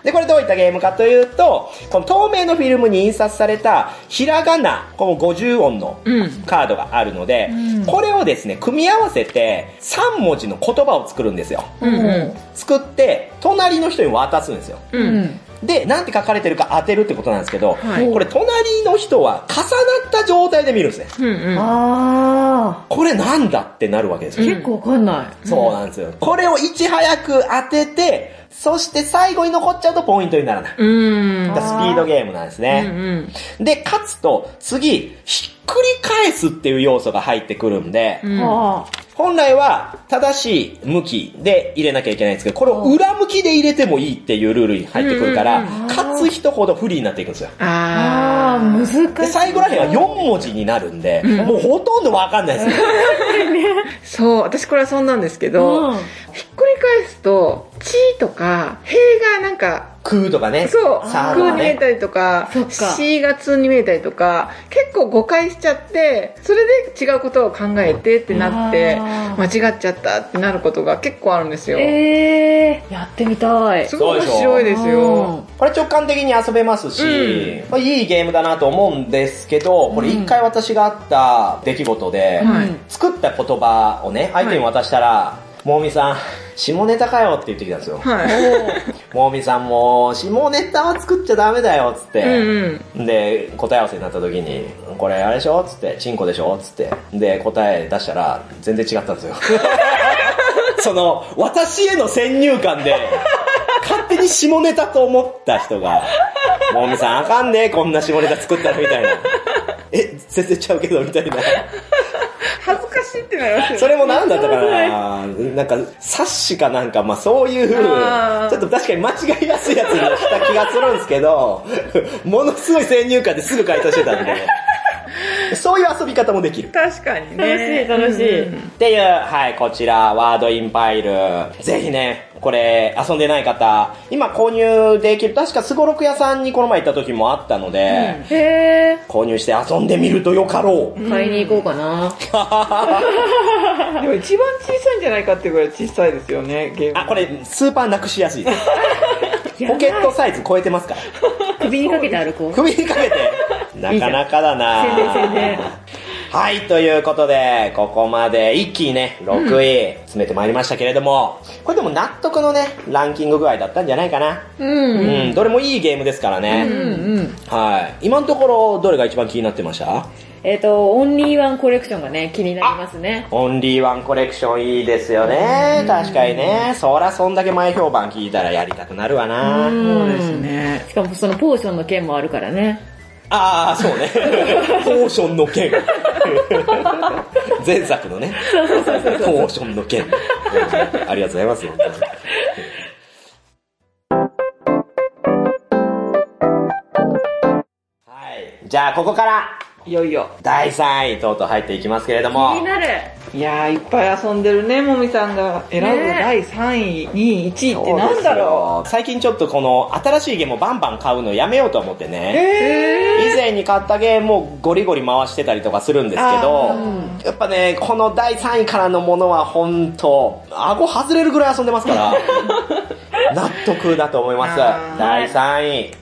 で、これどういったゲームかというと、この透明のフィルムに印刷されたひらがな、この50音のうんカードがあるので、これをですね、組み合わせて3文字の言葉を作るんですよ。うんうん。作って、隣の人に渡すんですよ。う。うんん。で、なんて書かれてるか当てるってことなんですけど、はいこれ隣の人は重なった状態で見るんですね。うんうん。あこれなんだってなるわけですよ。ー。結構わかんない。そうなんですよ。これをいち早く当てて、そして最後に残っちゃうとポイントにならない。うん。スピードゲームなんですうんね。うん。で、勝つと、次、ひっくり返すっていう要素が入ってくるんで、うんは本来は正しい向きで入れなきゃいけないんですけど、これを裏向きで入れてもいいっていうルールに入ってくるから勝つ人ほど不利になっていくんですよ。あ。あ。難しい。で、最後らへんは4文字になるんで、もうほとんどわかんないですよ。そう、私これは遊んだんですけど、うんひっくり返すと、チーとか、ヘがなんか、空とかね。そう。空に見えたりとかそっ、か C が通に見えたりとか、結構誤解しちゃって、それで違うことを考えてってなって、あ間違っちゃったってなることが結構あるんですよ。えー、やってみたい。すごい面白いですよ。これ直感的に遊べますし、うんまあいいゲームだなと思うんですけど、これ一回私があった出来事で、はい作った言葉をね、相手に渡したら、もみさん、下ネタかよって言ってきたんですよ。はい。もみさんも、下ネタは作っちゃダメだよっつって、うんうん。で、答え合わせになった時に、これあれでしょ？つって、チンコでしょ？つって。で、答え出したら、全然違ったんですよ。その、私への先入観で、勝手に下ネタと思った人が、もみさんあかんねこんな下ネタ作ったらみたいな。え、全然ちゃうけどみたいな。しいってなりますよ。ね。それも何だったかな。なんか、冊子かなんか、まあそういう、ちょっと確かに間違いやすいやつにした気がするんですけど、ものすごい先入観ですぐ回答してたんで、そういう遊び方もできる。確かにね。楽しい楽しいうんっていう、はい、こちら、ワードインパイル。ぜひね、これ、遊んでない方、今購入できる、確かスゴロク屋さんにこの前行った時もあったので、へ購入して遊んでみるとよかろう。ー、買いに行こうかな。でも一番小さいんじゃないかっていうぐらい小さいですよね、ゲーム。あ、これ、スーパーなくしやすいです。ポケットサイズ超えてますから。首にかけて歩こう。首にかけて。なかなかだなはい、ということで、ここまで一気にね、6位、詰めてまいりましたけれども、これでも納得のね、ランキング具合だったんじゃないかな。う。うんん、どれもいいゲームですからね。うんうん。はい。今のところ、どれが一番気になってました？えっ、と、オンリーワンコレクションがね、気になりますね。オンリーワンコレクションいいですよね。確かにね。そらそんだけ前評判聞いたらやりたくなるわな。そうですね。しかもそのポーションの件もあるからね。ああ、そうね。ポーションの剣。前作のね。ポーションの剣。うんありがとうございます。はい。じゃあ、ここから、いよいよ。第3位、とうとう入っていきますけれども。気になる。いやー、いっぱい遊んでるね、もみさんが選ぶね第3位、2位、1位ってなんだろう最近ちょっとこの新しいゲームをバンバン買うのやめようと思ってう。ね。え以前に買ったゲームをゴリゴリ回してたりとかするんですけど、やっぱね、この第3位からのものは本当顎外れるぐらい遊んでますから、納得だと思います第3位。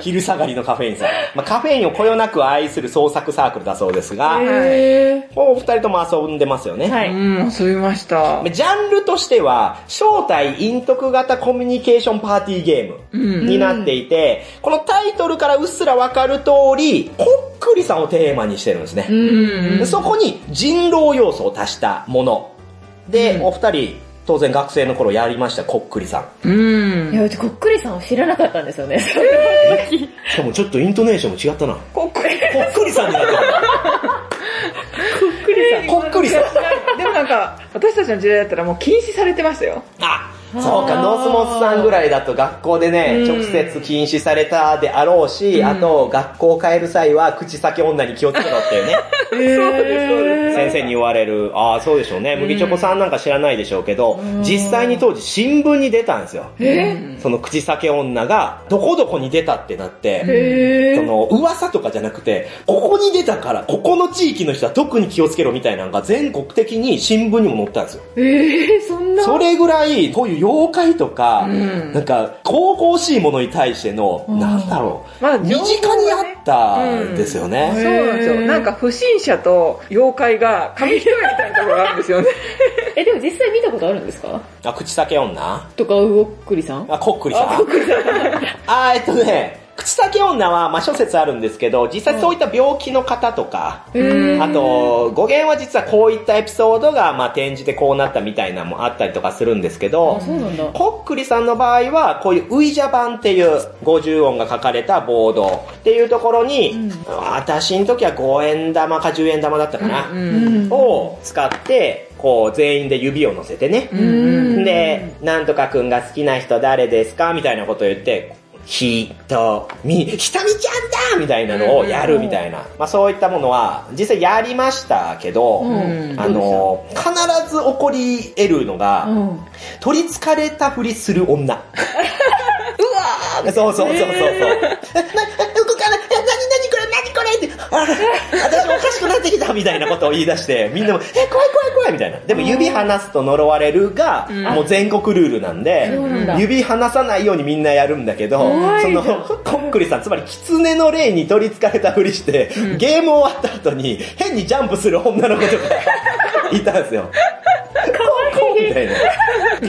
昼下がりのカフェインさん。まあ、カフェインをこよなく愛する創作サークルだそうですが、へお二人とも遊んでますよね。ー。はい。うん、遊びました。ジャンルとしては、正体陰徳型コミュニケーションパーティーゲームになっていて、このタイトルからうっすらわかる通り、こっくりさんをテーマにしてるんですね。でそこに人狼要素を足したもの。で、お二人、当然学生の頃やりました、こっくりさん。うんい。や、うちこっくりさんを知らなかったんですよね。しかもちょっとイントネーションも違ったな。こっくり。こっくりさんになってる。こっくりさん。でもなんか、私たちの時代だったらもう禁止されてましたよ。あ、そうか、ノースモスさんぐらいだと学校でね、直接禁止されたであろうし、あと、学校を帰る際は口裂け女に気をつけろっていうね、そうです、そうです。先生に言われる。ああ、そうでしょうね。麦チョコさんなんか知らないでしょうけど、実際に当時新聞に出たんですよ。その口先女が、どこどこに出たってなって、その、噂とかじゃなくて、ここに出たから、ここの地域の人は特に気をつけろみたいなのが全国的に新聞にも載ったんですよ。えー、そんな？それぐらい、こういう妖怪とか、んなんか、神々しいものに対しての、なんだろう、まあ身近にあったんですよね。そうなんですよ。なんか不審者と妖怪が紙一重みたいなところがあるんですよね。え、でも実際見たことあるんですか？あ、口先女？とか、うおっくりさん？あ、こっくりさん。あ、えっとね、口先女は、まあ、諸説あるんですけど、実際そういった病気の方とか、あと、語源は実はこういったエピソードが、まあ、転じてこうなったみたいなのもあったりとかするんですけど。こっくりさんの場合は、こういうウイジャ版っていう50音が書かれたボードっていうところに、私の時は5円玉か10円玉だったかな、を使って、こう全員で指を乗せてね。で、なんとかくんが好きな人誰ですかみたいなことを言って、ひとみ、ひとみちゃんだみたいなのをやるみたいな。まあそういったものは、実際やりましたけど、んあの、必ず起こり得るのが、うん。取り憑かれたふりする女。うわーそうそうそうそうそう。私おかしくなってきたみたいなことを言い出して、みんなも、え、怖い怖い怖いみたいな。でも指離すと呪われるが、もう全国ルールなんで指離さないようにみんなやるんだけど、その、こっくりさん、つまり狐の霊に取り憑かれたふりして、ゲーム終わった後に変にジャンプする女の子とか いたんですよ。みたいな。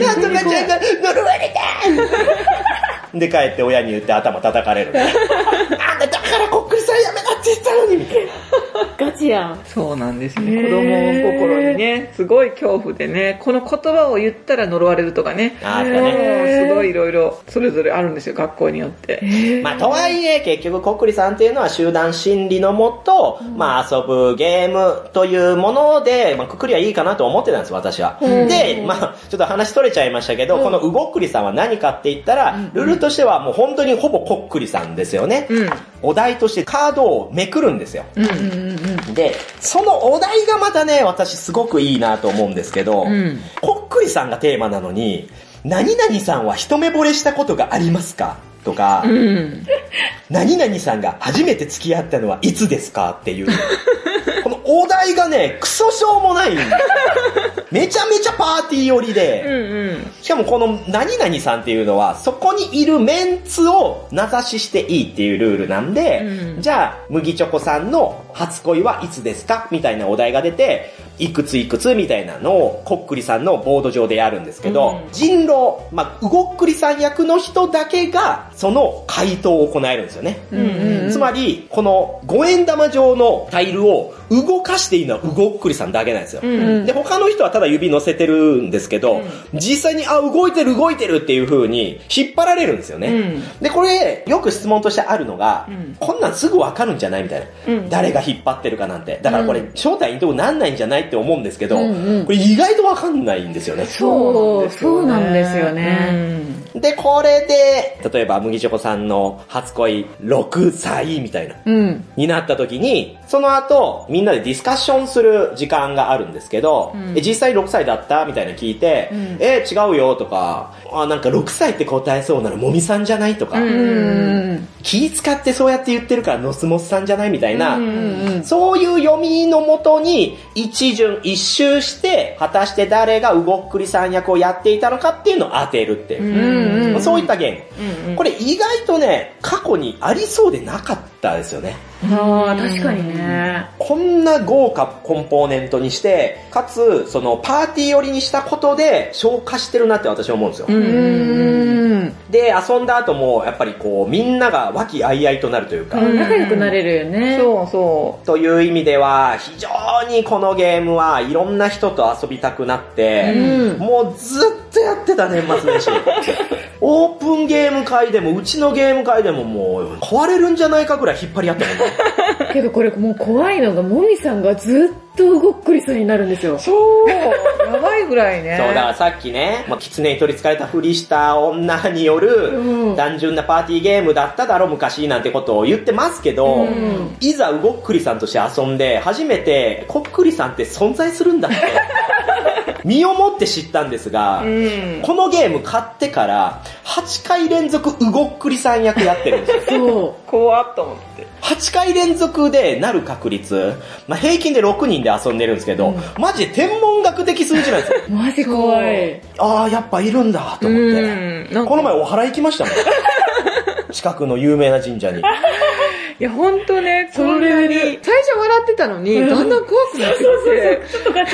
なんとかちゃんが呪われた で帰って親に言って頭叩かれる。あんただからこっくりさんやめなって言ったのにみたいな。ガチやん。そうなんですよね。子供心にね、すごい恐怖でね、この言葉を言ったら呪われるとかね。あったね。うんすごいいろいろ、それぞれあるんですよ、学校によって。まあ、とはいえ、結局、こっくりさんっていうのは集団心理のもと、まあ、遊ぶゲームというもので、まあ、くくりはいいかなと思ってたんです、私は。で、まあ、ちょっと話取れちゃいましたけど、このうごっくりさんは何かって言ったら、ルールとしてはもう本当にほぼこっくりさんですよね。うん。お題としてカードをめくるんですよ。うん。で、そのお題がまたね、私すごくいいなと思うんですけど、んこっくりさんがテーマなのに、何々さんは一目惚れしたことがありますか？とか、うん。何々さんが初めて付き合ったのはいつですか？っていう。このお題がね、クソしょうもないんですよめちゃめちゃパーティー寄りで、うんうん。しかもこの何々さんっていうのは、そこにいるメンツを名指ししていいっていうルールなんで、うん。じゃあ、麦チョコさんの初恋はいつですか？みたいなお題が出て、いくついくつみたいなのを、こっくりさんのボード上でやるんですけど、うん人狼、まあ、うごっくりさん役の人だけが、その回答を行えるんですよね。うんつまり、この五円玉状のタイルを動かしていいのはうごっくりさんだけなんですよ。うん。で、他の人はただ指乗せてるんですけど、実際に、あ、動いてる動いてるっていう風に引っ張られるんですよね。うんで、これ、よく質問としてあるのが、うんこんなんすぐわかるんじゃないみたいな、うん誰が引っ張ってるかなんて。だからこれ、正体にとこなんないんじゃないって思うんですけど、うんうんこれ意外とわかんないんですよね。そう、そうなんですよね。で、これで、例えば、麦チョコさんの初恋6歳みたいな、うん。になった時に、その後、みんなでディスカッションする時間があるんですけど、え実際6歳だった？みたいな聞いて、え、違うよとか、あ、なんか6歳って答えそうならもみさんじゃないとか、うん。気使ってそうやって言ってるからノスモスさんじゃないみたいな、そういう読みのもとに一巡一周して、果たして誰がうごっくりさん役をやっていたのかっていうのを当てるっていう。そういったゲーム。これ意外とね、過去にありそうでなかったですよね。ああ、確かにね。こんな豪華コンポーネントにして、かつ、そのパーティー寄りにしたことで消化してるなって私は思うんですよ。うん。で、遊んだ後も、やっぱりこう、みんなが和気あいあいとなるというか、仲良くなれるよね。そうそという意味では、非常にこのゲームはいろんな人と遊びたくなって、もうずっとやってた年末年始。オープンゲーム会でも、うちのゲーム会でももう、壊れるんじゃないかぐらい引っ張り合ったもんね。けどこれもう怖いのが、もみさんがずっと動っくりさんになるんですよう。。そう。やばいぐらいね。そう、だからさっきね、まあ、狐に取り憑かれたふりした女によるうん単純なパーティーゲームだっただろ昔なんてことを言ってますけど、んいざうごっくりさんとして遊んで、初めてこっくりさんって存在するんだって、身をもって知ったんですが、うん。このゲーム買ってから、8回連続うごっくりさん役やってるんですよ。そ怖っと思って。8回連続でなる確率、まあ、平均で6人で遊んでるんですけど、マジで天文学的数字なんですよ。う。マジ怖い。ああ、やっぱいるんだと思って。この前お祓い行きましたもん。近くの有名な神社に。いや、ほんとね、そのレベルこんなに最初笑ってたのに、だんだん怖くなってきて。ちょっとガチ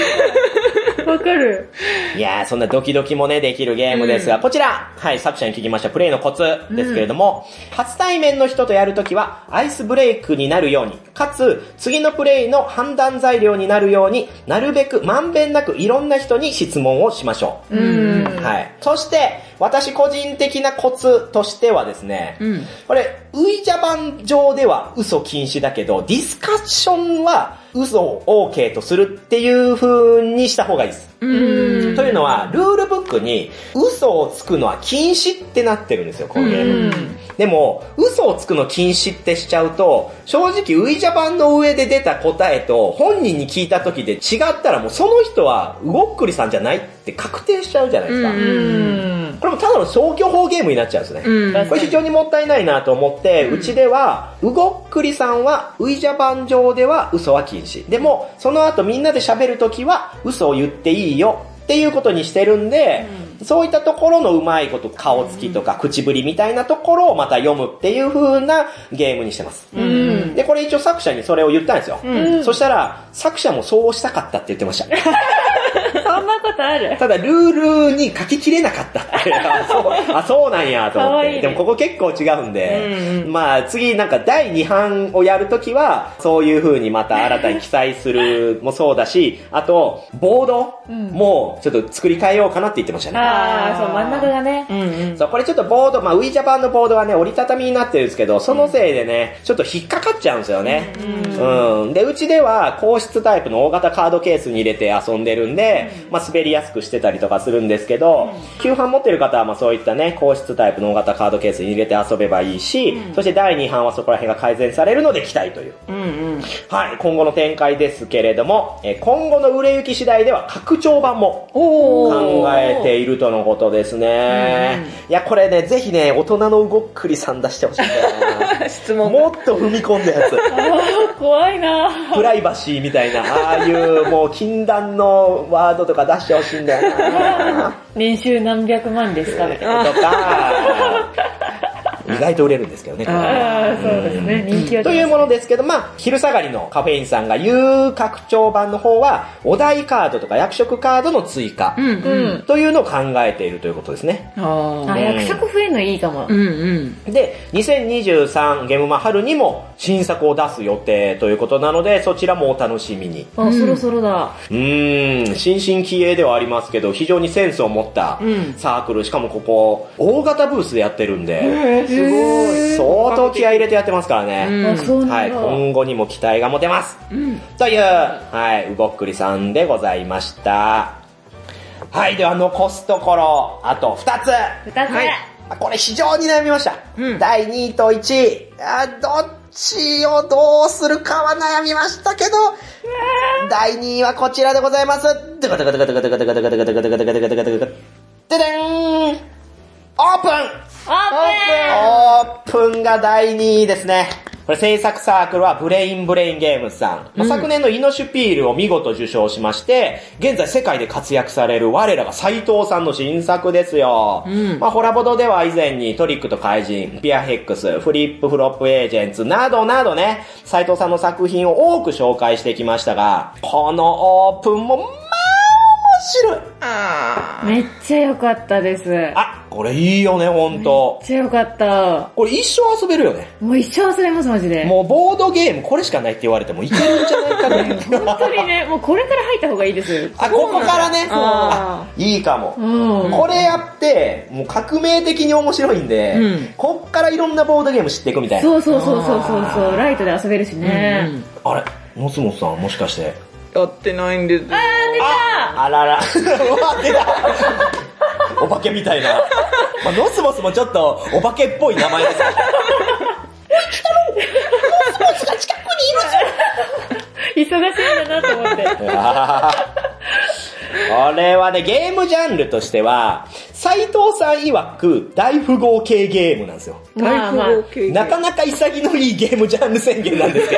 わかる。いやー、そんなドキドキもね、できるゲームですが、こちら、はい、作者に聞きましたプレイのコツですけれども、初対面の人とやるときは、アイスブレイクになるように、かつ、次のプレイの判断材料になるように、なるべくまんべんなくいろんな人に質問をしましょう。うん。はい。そして、私個人的なコツとしてはですね、うんこれ、ウイジャ版上では嘘禁止だけど、ディスカッションは嘘を OK とするっていう風にした方がいいです。うん。というのは、ルールブックに嘘をつくのは禁止ってなってるんですよ、このゲーム。うんでも、嘘をつくの禁止ってしちゃうと、正直ウイジャ版の上で出た答えと本人に聞いた時で違ったらもうその人はうごっくりさんじゃないって確定しちゃうじゃないですか。うん。これもただの消去法ゲームになっちゃうんですね。うん。これ非常にもったいないなと思って、うちでは、うごっくりさんは、ウイジャ版上では嘘は禁止。でも、その後みんなで喋るときは、嘘を言っていいよっていうことにしてるんで、そういったところのうまいこと、顔つきとか口ぶりみたいなところをまた読むっていう風なゲームにしてます。うん。で、これ一応作者にそれを言ったんですよ。そしたら、作者もそうしたかったって言ってました。そんなことある？ただ、ルールに書ききれなかったって。あ、そう、あ、そうなんやと思って。いいねでもここ結構違うんで、うんまあ次なんか第2版をやるときは、そういう風にまた新たに記載するもそうだし、あと、ボードもちょっと作り変えようかなって言ってましたね。ああ、そう、真ん中がね。うんうん。そう、これちょっとボード、まあ、ウイジャ版のボードはね、折りたたみになってるんですけど、そのせいでね、ちょっと引っかかっちゃうんですよね。うん。で、うちでは、硬質タイプの大型カードケースに入れて遊んでるんで、まあ、滑りやすくしてたりとかするんですけど、旧版持ってる方は、まあ、そういったね、硬質タイプの大型カードケースに入れて遊べばいいし、そして第2版はそこら辺が改善されるので期待という。うんうん。はい、今後の展開ですけれども、えー今後の売れ行き次第では拡張版もお考えているとのことですね。いや、これね、ぜひね、大人のうごっくりさん出してほしいんだよな 質問もっと踏み込んだやつ。怖いなプライバシーみたいな、ああいうもう禁断のワードとか出してほしいんだよな。年収何百万ですか？みたいな。とか、意外と売れるんですけどね、これねああ、そうですね。人気はというものですけど、まあ、昼下がりのカフェインさんが言う拡張版の方は、お題カードとか役職カードの追加。というのを考えているということですね。ああ、役職増えるのいいかもう。んうん。で、2023ゲームマ春にも新作を出す予定ということなので、そちらもお楽しみに。あ、そろそろだ。うーん、新進気鋭ではありますけど、非常にセンスを持ったうんサークル、しかもここ、大型ブースでやってるんで、えー、すごい。相当気合い入れてやってますからね。うんはい。今後にも期待が持てます。うん。という、はい、うごっくりさんでございました。はい、では残すところ、あと2つ。二つ。はいこれ非常に悩みました。うん第2位と1位。あどっちをどうするかは悩みましたけど、第2位はこちらでございます。ドカドカドカドカドカドカドカドカドカドカドカドカドカドカででーんオープンあオープンが第2位ですね。これ制作サークルはブレインブレインゲームズさん。まあ昨年のイノシュピールを見事受賞しまして、現在世界で活躍される我らが斎藤さんの新作ですよ。うんまあホラボドでは以前にトリックと怪人、ピアヘックス、フリップフロップエージェンツなどなどね、斎藤さんの作品を多く紹介してきましたが、このオープンも白い。あめっちゃ良かったです。めっあ、これいいよね、ほんと。ちゃ良かった。これ一生遊べるよね。もう一生忘れます、マジで。もうボードゲームこれしかないって言われてもいけるんじゃないかぐらい。本当にね、もうこれから入った方がいいです。あ、ここからね。あいいかも。うん。これやって、もう革命的に面白いんで、うんこっからいろんなボードゲーム知っていくみたいな。そうそうそうそうそうそう、ライトで遊べるしーね。うんあれモスモスさんもしかして。やってないんです。あらら。うわ、出たお化けみたいな。まあ、ノスモスもちょっとお化けっぽい名前ですけど。忙しいんだなと思って。これはね、ゲームジャンルとしては、斎藤さん曰く大富豪系ゲームなんですよ。まあまあ大富豪系なかなか潔のいいゲームジャンル宣言なんですけ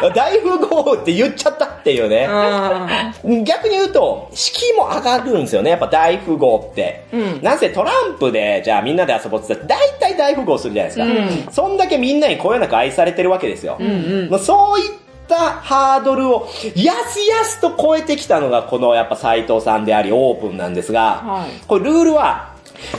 ど、大富豪って言っちゃったっていうね。あ逆に言うと、敷居も上がるんですよね、やっぱ大富豪って。うんなんせトランプで、じゃあみんなで遊ぼうって言ったら、大体大富豪するじゃないですか。そんだけみんなにこよなく愛されてるわけですよ。まあそういったハードルを、やすやすと超えてきたのが、このやっぱ斎藤さんであり、オープンなんですが、はいこれルールは、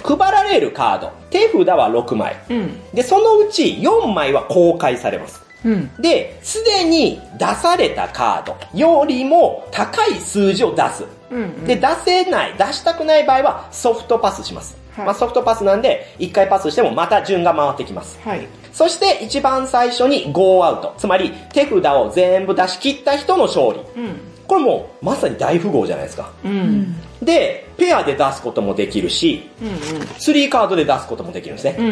配られるカード、手札は6枚。ーうん。で、そのうち4枚は公開されます。うん。で、すでに出されたカードよりも高い数字を出す。うん。で、出せない、出したくない場合はソフトパスします。はいまあソフトパスなんで、1回パスしてもまた順が回ってきます。はい。そして一番最初にゴーアウト。つまり手札を全部出し切った人の勝利。うん。これもうまさに大富豪じゃないですか。うん。で、ペアで出すこともできるし、うん。3カードで出すこともできるんですね。うん。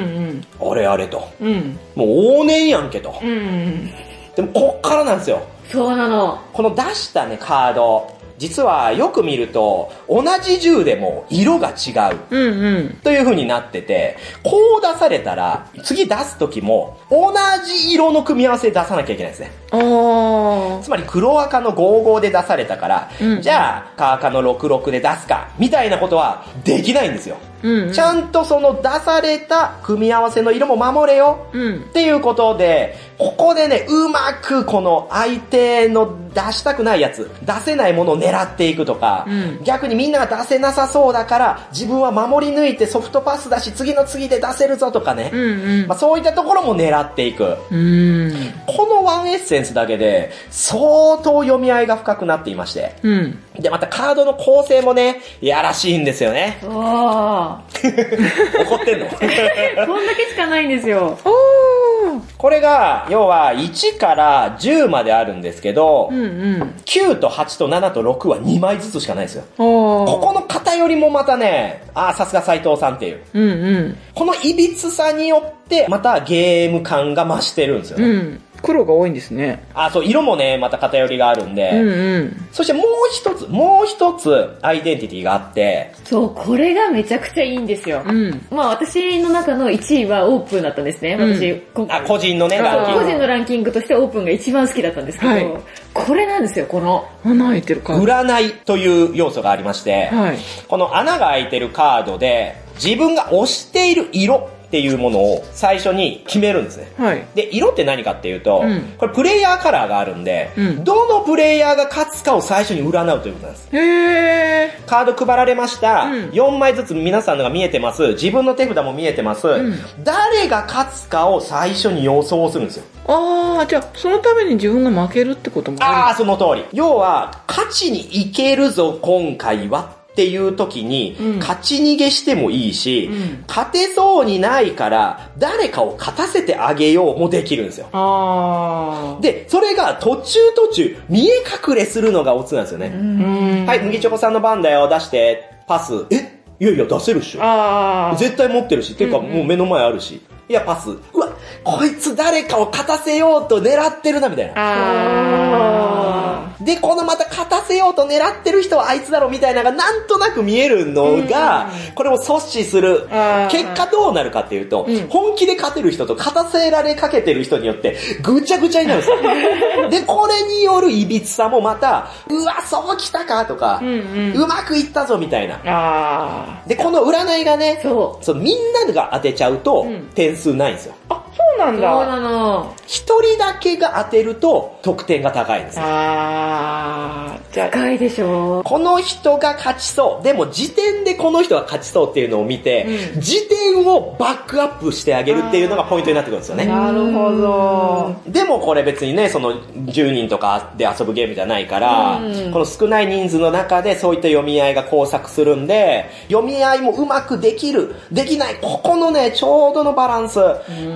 うん。あれあれと。うん。もう往年やんけと。うん。でもこっからなんですよ。そうなの。この出したね、カード。実はよく見ると、同じ銃でも色が違う。うん。うん。という風になってて、こう出されたら、次出す時も、同じ色の組み合わせで出さなきゃいけないんですね。あつまり黒赤の55で出されたから、うんじゃあ、赤赤の66で出すか、みたいなことはできないんですよ。うん。ちゃんとその出された組み合わせの色も守れよ。うん。っていうことで、ここでね、うまくこの相手の出したくないやつ、出せないものを狙っていくとか、うん逆にみんなが出せなさそうだから、自分は守り抜いてソフトパスだし、次の次で出せるぞとかね。うん。うんまあ、そういったところも狙っていく。うん。このワンエッセンスだけで、相当読み合いが深くなっていまして。うん。で、またカードの構成もね、やらしいんですよね。わ怒ってんの？ー。こんだけしかないんですよ。おー。これが、要は1から10まであるんですけど、うん。うん。9と8と7と6は2枚ずつしかないですよ。ここの偏りもまたね、ああ、さすが斎藤さんっていう。うん。うん。この歪さによって、またゲーム感が増してるんですよね。うん。黒が多いんですね。あ、そう、色もね、また偏りがあるんで、うん。うん。そしてもう一つ、もう一つ、アイデンティティがあって、そう、これがめちゃくちゃいいんですよ。うん。まあ私の中の1位はオープンだったんですね。うんあ、回個人のね、ランキング。個人のランキングとしてオープンが一番好きだったんですけど、はいこれなんですよ、この。穴開いてるか。占いという要素がありまして、はい。この穴が開いてるカードで、自分が推している色っていうものを最初に決めるんですね。はい。で、色って何かっていうと、うんこれプレイヤーカラーがあるんで、うんどのプレイヤーが勝つかを最初に占うということなんです。へー。カード配られました。うん4枚ずつ皆さんのが見えてます。自分の手札も見えてます。ん誰が勝つかを最初に予想するんですよ。あー、じゃあ、そのために自分が負けるってこともああ、あその通り。要は、勝ちにいけるぞ、今回は。っていう時に、勝ち逃げしてもいいし、勝てそうにないから、誰かを勝たせてあげようもできるんですよ。で、それが途中途中、見え隠れするのがオツなんですよね。はい、麦チョコさんの番だよ、出して、パス。え？いやいや、出せるっしょ。絶対持ってるし、ていうか、もう目の前あるし。いや、パス。うわ、こいつ誰かを勝たせようと狙ってるな、みたいな。で、このまた勝たせようと狙ってる人はあいつだろみたいなのがなんとなく見えるのが、これを阻止する。結果どうなるかっていうと、本気で勝てる人と勝たせられかけてる人によって、ぐちゃぐちゃになるんですよ。で、これによる歪さもまた、うわ、そう来たかとか、うまくいったぞみたいな。で、この占いがね、そうみんなが当てちゃうと、点数ないんですよ。そうなんだ。そうなの？一人だけが当てると得点が高いんです、ね、あー、高いでしょう。この人が勝ちそう。でも時点でこの人が勝ちそうっていうのを見て、うん、時点をバックアップしてあげるっていうのがポイントになってくるんですよね。なるほど。でもこれ別にね、その10人とかで遊ぶゲームじゃないから、うん、この少ない人数の中でそういった読み合いが交錯するんで、読み合いもうまくできる、できない、ここのね、ちょうどのバランス、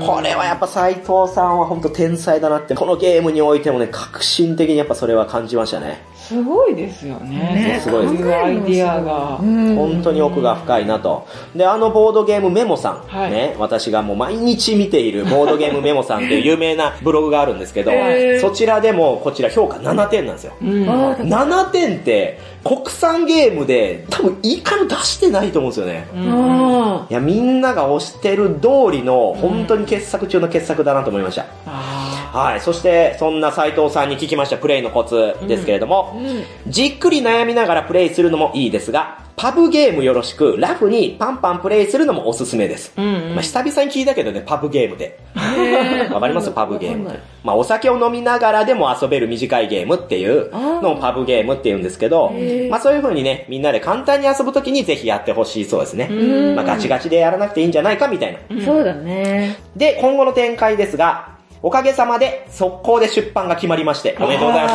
これははやっぱ斎藤さんは本当天才だなって、このゲームにおいてもね、革新的にやっぱそれは感じましたね。すごいですよね。すごいです。アイディアが。本当に奥が深いなと。で、あのボードゲームメモさん、はい、ね、私がもう毎日見ているボードゲームメモさんっていう有名なブログがあるんですけど、そちらでもこちら評価7点なんですよ。うん、7点って国産ゲームで多分いいから出してないと思うんですよね。うん、いや、みんなが推してる通りの本当に傑作中の傑作だなと思いました。うんはい。そして、そんな斉藤さんに聞きましたプレイのコツですけれども、うん、じっくり悩みながらプレイするのもいいですが、パブゲームよろしく、ラフにパンパンプレイするのもおすすめです。うんうん、まあ、久々に聞いたけどね、パブゲームで。わかります？パブゲーム。まあ、お酒を飲みながらでも遊べる短いゲームっていうのをパブゲームって言うんですけど、まあ、そういう風にね、みんなで簡単に遊ぶときにぜひやってほしいそうですね。まあ、ガチガチでやらなくていいんじゃないかみたいな。そうだね。で、今後の展開ですが、おかげさまで、速攻で出版が決まりまして、おめでとうございま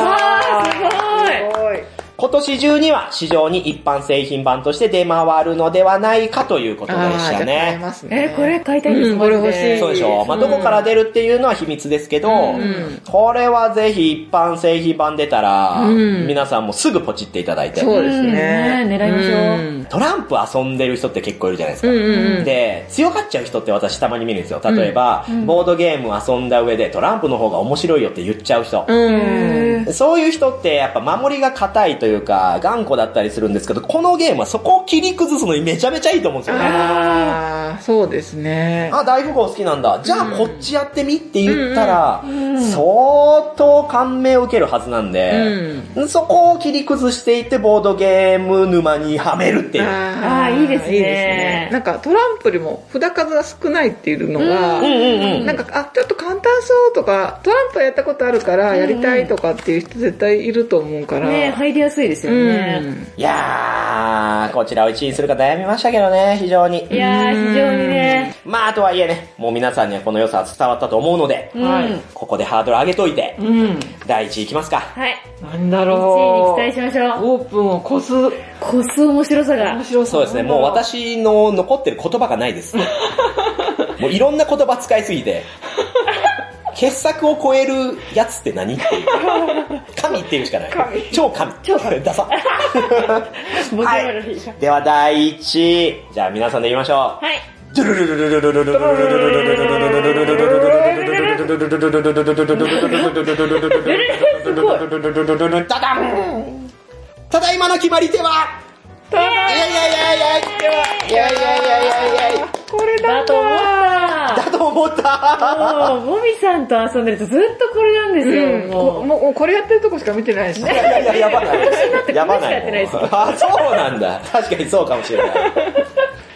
す。すごい。今年中には市場に一般製品版として出回るのではないかということでしたね。ねえー、これ買いたいんです、うん、これ欲しい。そうでしょう。まあ、どこから出るっていうのは秘密ですけど、うん、これはぜひ一般製品版出たら、うん、皆さんもすぐポチっていただいて。そうですね。ね狙いましょう。トランプ遊んでる人って結構いるじゃないですか。うんうんうん、で、強がっちゃう人って私たまに見るんですよ。例えば、ボードゲーム遊んだ上でトランプの方が面白いよって言っちゃう人。そういう人ってやっぱ守りが固いというか、頑固だったりするんですけど、このゲームはそこを切り崩すのにめちゃめちゃいいと思うんですよね。ああ、そうですね。あ、大富豪好きなんだ。じゃあこっちやってみって言ったら、相当感銘を受けるはずなんで、うん、そこを切り崩していってボードゲーム沼にはめるっていう。ああ、いいですね。いいですね。なんかトランプよりも札数が少ないっていうのが、なんか、あ、ちょっと簡単そうとか、トランプやったことあるからやりたいとかっていう人絶対いると思うから。ね入りやすすいですよね。いやー、こちらを1位するか悩みましたけどね、非常に。いやー、非常にね。まあ、とはいえね、もう皆さんにはこの良さは伝わったと思うので、ここでハードル上げといて、第1位いきますか。はい。なんだろう。1位に期待しましょう。オープンを越す。越す面白さが。面白そうですね。もう私の残ってる言葉がないです。もういろんな言葉使いすぎて、傑作を超えるやつって何？っていう。神っていうしかない。神超神。超神。ダサ。はい。では第一位。じゃあ皆さんで言いましょう。はい。ドゥルルルルルルルルルルルルルただいまの決まり手はったいやいやいやいやではいやいやいやいやいやこれだと思っただと思ったもう、もみさんと遊んでるとずっとこれなんですよ。う、もうもうこれやってるとこしか見てないしね。いやいや、やばない。今年にやばないあ、そうなんだ。確かにそうかもしれない。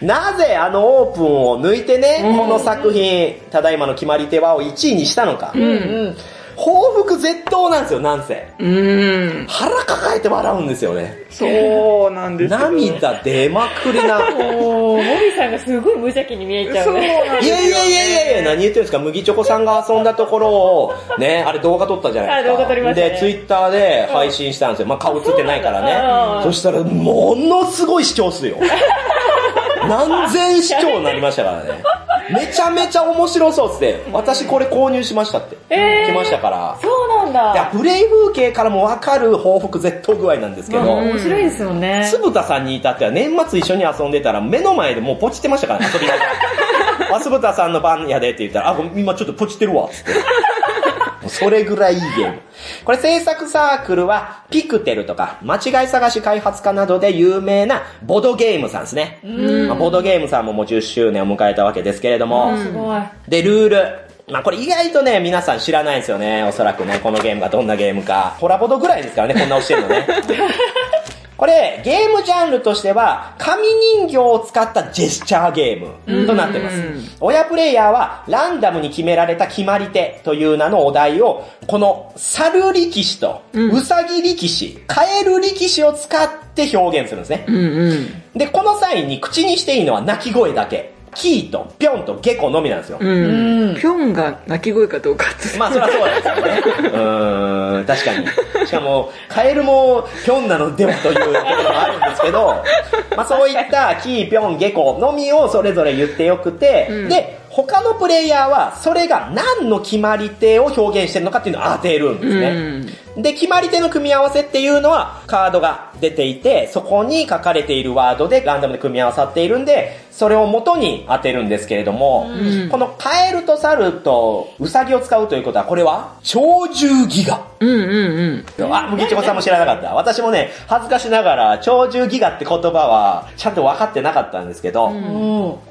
なぜあのオープンを抜いてね、この作品、ただいまの決まり手はを1位にしたのか。うん、うん報復絶倒なんですよ、なんせ。うん。腹抱えて笑うんですよね。そうなんですよ涙出まくりな。もう、もみさんがすごい無邪気に見えちゃそううね。なんですよいやいやいやいやいや、何言ってるんですか？麦チョコさんが遊んだところを、ね、あれ動画撮ったじゃないですか。あ動画撮りましたねで、ツイッターで配信したんですよ。まあ顔映ってないからね。そしたら、ものすごい視聴数よ。何千視聴になりましたからね。めちゃめちゃ面白そうっつって、私これ購入しましたって。えー来ましたから。そうなんだ。いや、プレイ風景からもわかる報復絶倒具合なんですけど、面白いですよね。つぶたさんに至っては年末一緒に遊んでたら目の前でもうポチってましたからね、遊びながら。あ、つぶたさんの番やでって言ったら、あ、今ちょっとポチってるわ、つって。もうそれぐらいいいゲーム。これ制作サークルは、ピクテルとか、間違い探し開発家などで有名なボドゲームさんですね。まあ、ボドゲームさんももう10周年を迎えたわけですけれども、すごい。で、ルール。まあこれ意外とね、皆さん知らないんですよね。おそらくね、このゲームがどんなゲームか。ホラボドぐらいですからね、こんな教えるのね。これ、ゲームジャンルとしては、紙人形を使ったジェスチャーゲームとなってます。親プレイヤーは、ランダムに決められた決まり手という名のお題を、この猿力士と、うさぎ力士、カエル力士を使って表現するんですね。うんうん。で、この際に口にしていいのは鳴き声だけ。キーと、ピョンとゲコのみなんですよ。うん。ぴょんが鳴き声かどうかって。まあ、そりゃそうですよね。うーん、確かに。しかも、カエルもピョンなのではというところもあるんですけど、まあそういったキー、ピョン、ゲコのみをそれぞれ言ってよくて、で、他のプレイヤーは、それが何の決まり手を表現してるのかっていうのを当てるんですね。で、決まり手の組み合わせっていうのは、カードが出ていて、そこに書かれているワードでランダムで組み合わさっているんで、それを元に当てるんですけれども、このカエルと猿とウサギを使うということは、これは、鳥獣ギガ。うんうんうん。あ、麦ちこさんも知らなかった。私もね、恥ずかしながら、鳥獣ギガって言葉は、ちゃんと分かってなかったんですけど、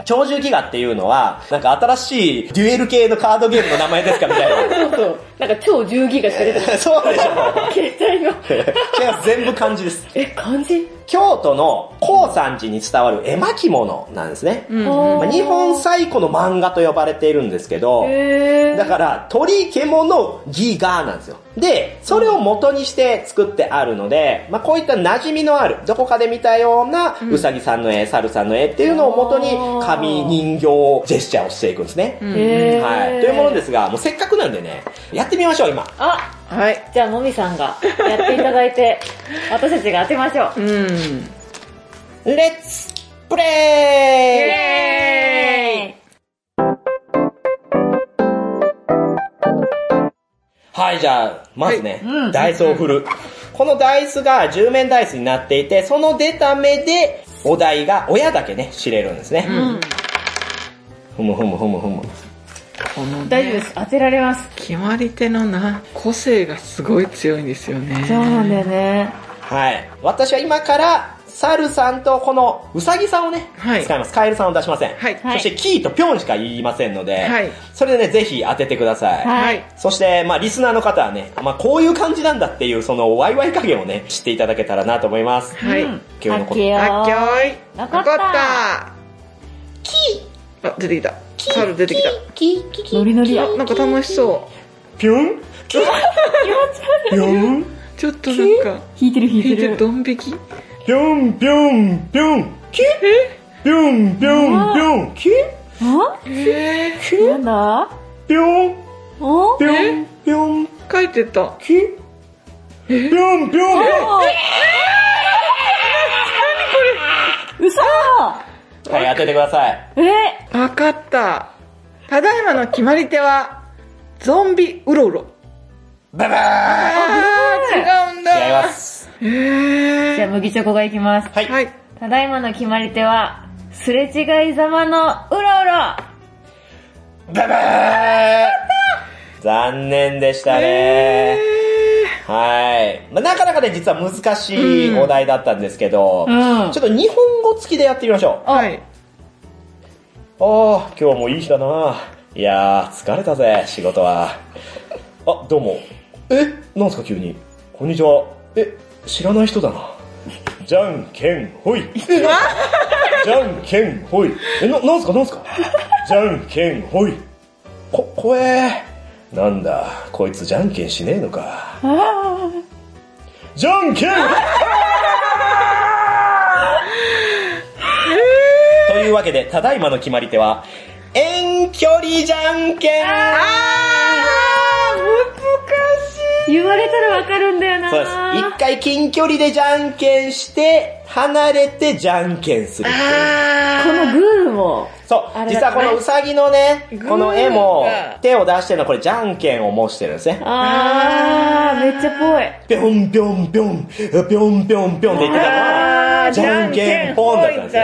鳥獣ギガっていうのは、なんか新しいデュエル系のカードゲームの名前ですかみたいな。そうそう。なんか超10ギガしか出てない。そうでしょ。携帯の。違います。全部漢字です。え、漢字？京都の高山寺に伝わる絵巻物なんですね。まあ日本最古の漫画と呼ばれているんですけど、へだから鳥獣ギガなんですよ。で、それを元にして作ってあるので、まあこういった馴染みのある、どこかで見たようなうさぎさんの絵、猿さんの絵っていうのを元に紙人形ジェスチャーをしていくんですね。はい。というものですが、もうせっかくなんでね、やってみましょう、今。あ、はい。じゃあもみさんがやっていただいて、私たちが当てましょう。うん。レッツプレイイェーイはい、じゃあ、まずね、ダイスを振る。このダイスが10面ダイスになっていて、その出た目で、お題が親だけね、知れるんですね。ふむふむふむふむ。この大丈夫です。当てられます。決まり手のな、個性がすごい強いんですよね。そうなんだよね。はい。私は今から、サルさんとこのウサギさんをね、はい使います。カエルさんを出しません。はいそしてキーとピョンしか言いませんので、はいそれでね、ぜひ当ててください。はい。そして、まあ、リスナーの方はね、まあ、こういう感じなんだっていう、その、ワイワイ加減をね、知っていただけたらなと思います。はい。うん今日のことあっきょーい。わかったた。キーあ、出てきた。カール出てきた。ノリノリ。や。あ、なんか楽しそピョンピョンう。ちょっとなんか、弾いてる弾いて弾いてるる。ドン引き？ピョンピョンピョンキピョンピョンピョンキあ？えー、なんだ？ピョンおピョンピョン書いてた。キピョンピョン嘘はい、当ててください。え？わかった。ただいまの決まり手は、ゾンビうろうろ。ババーあー、違うんだ。違います。えじゃあ麦チョコがいきます。はい。ただいまの決まり手は、すれ違いざまのうろうろババー残念でしたね。はい。まあ、なかなかね、実は難しいお題だったんですけど、うんちょっと日本語付きでやってみましょう。はい。ああ、今日もいい日だな。いやー、疲れたぜ、仕事は。あ、どうも。え、なんすか急に。こんにちは。え、知らない人だな。じゃんけんほい。じゃんけんほい。え、な、なんすかなんすかじゃんけんほい。こ、こえー。なんだ、こいつじゃんけんしねえのか。じゃんけん！というわけで、ただいまの決まり手は、遠距離じゃんけん！言われたらわかるんだよな。そうです。一回近距離でじゃんけんして、離れてじゃんけんするこのグーも、そう実はこのうさぎのね、この絵も手を出してるのはこれじゃんけんを模してるんですね。あー、めっちゃぽい。ぴょんぴょんぴょん、ぴょんぴょんぴょんって言ってたのは、あーじゃんけんぽんだったんです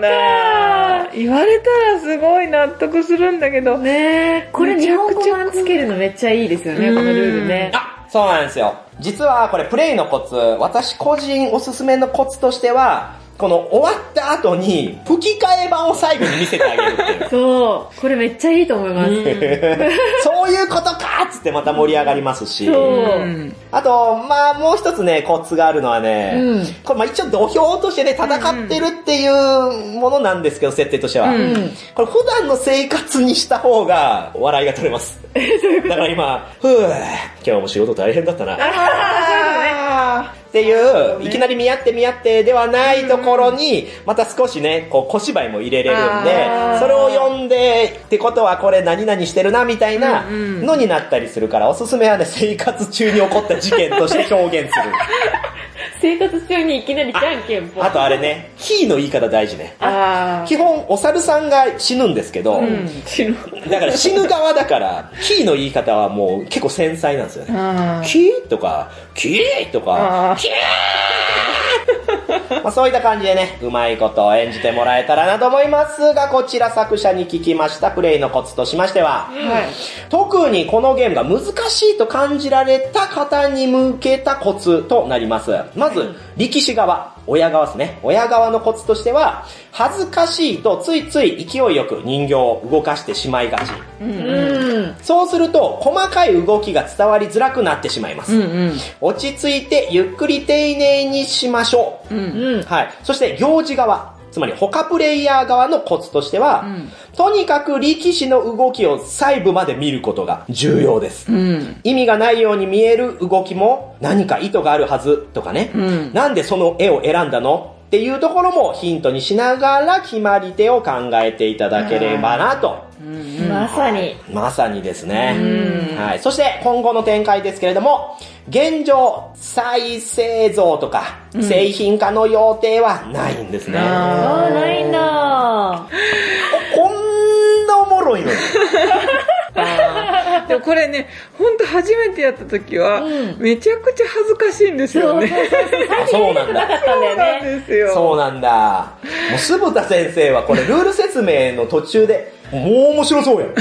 ね。言われたらすごい納得するんだけど。ねこれ日本語版つけるのめっちゃいいですよね、このルールね。あ、そうなんですよ。実はこれプレイのコツ、私個人おすすめのコツとしては、この終わった後に吹き替え版を最後に見せてあげるっていう。そう、これめっちゃいいと思います。そういうことかっつってまた盛り上がりますし。そう。うんあと、まあもう一つね、コツがあるのはね、うんこれまあ一応土俵としてね、戦ってるっていうものなんですけど、設定としては。うんこれ普段の生活にした方が笑いが取れます。だから今、ふぅ、今日も仕事大変だったな。あっていう、いきなり見合って見合ってではないところに、また少しね、こう小芝居も入れれるんでそれを読んで、ってことはこれ何々してるな、みたいなのになったりするから、おすすめはね、生活中に起こった事件として表現する。生活中にいきなりじゃんけんぽん。あとあれね、キーの言い方大事ね。基本、お猿さんが死ぬんですけど、うん。死ぬ。だから死ぬ側だから、キーの言い方はもう結構繊細なんですよね。キー？とか、キーとか、あー。まあ、そういった感じでね、うまいことを演じてもらえたらなと思いますが、こちら作者に聞きましたプレイのコツとしましては、はい。特にこのゲームが難しいと感じられた方に向けたコツとなります。まず、力士側、親側ですね。親側のコツとしては、恥ずかしいとついつい勢いよく人形を動かしてしまいがち。うん。そうすると、細かい動きが伝わりづらくなってしまいます。うんうん。落ち着いてゆっくり丁寧にしましょう。うん。うん。はい。そして、行事側。つまり、他プレイヤー側のコツとしては、うんとにかく力士の動きを細部まで見ることが重要です。うん。意味がないように見える動きも何か意図があるはずとかね。うんなんでその絵を選んだの？っていうところもヒントにしながら決まり手を考えていただければなと。まさに。まさにですね。うんはい。そして今後の展開ですけれども、現状、再製造とか、製品化の予定はないんですね。ああー、ないんだ。こんなおもろいのに。でもこれね、ほんと初めてやった時は、うんめちゃくちゃ恥ずかしいんですよね。あそうなんだ。そうなんね。ですよ。そうなんだ。もう、鈴田先生はこれルール説明の途中で、もう面白そうやん。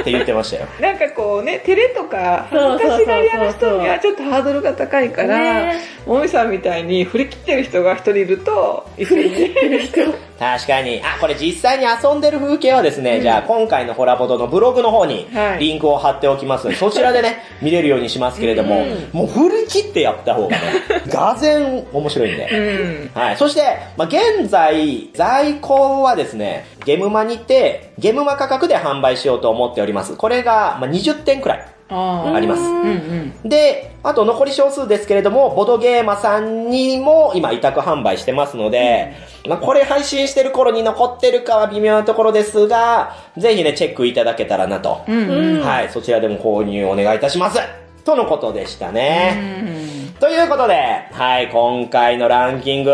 って言ってましたよ。なんかこうね、照れとか、恥ずかしがり屋の人にはちょっとハードルが高いからね、もみさんみたいに振り切ってる人が一人いると、振り切ってる人。確かに。あ、これ実際に遊んでる風景はですね、じゃあ今回のホラボドのブログの方にはいリンクを貼っておきますので、そちらでね、見れるようにしますけれども、もう振り切ってやった方がね、がぜん面白いんで。うん。はい。そして、まあ、現在、在庫はですね、ゲムマにて、ゲムマ価格で販売しようと思っております。これが、まあ、20点くらいああります。うんうん。で、あと残り少数ですけれども、ボドゲーマさんにも今委託販売してますので、まあ、これ配信してる頃に残ってるかは微妙なところですが、ぜひね、チェックいただけたらなと。うんうん。はい、そちらでも購入お願いいたします。とのことでしたうね。んということで、はい、今回のランキング、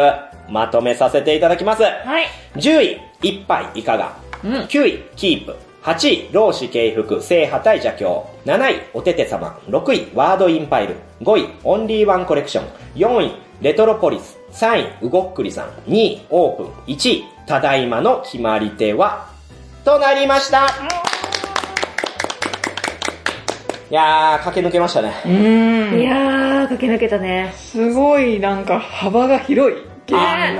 まとめさせていただきます。はい。10位、一杯いかが？うん9位、キープ。8位、老子敬服、聖破対邪教。7位、おてて様。6位、ワードインパイル。5位、オンリーワンコレクション。4位、レトロポリス。3位、うごっくりさん。2位、オープン。1位、ただいまの決まり手は、となりました。いやー、駆け抜けましたね。うん。いやー、駆け抜けたね。すごいなんか幅が広い。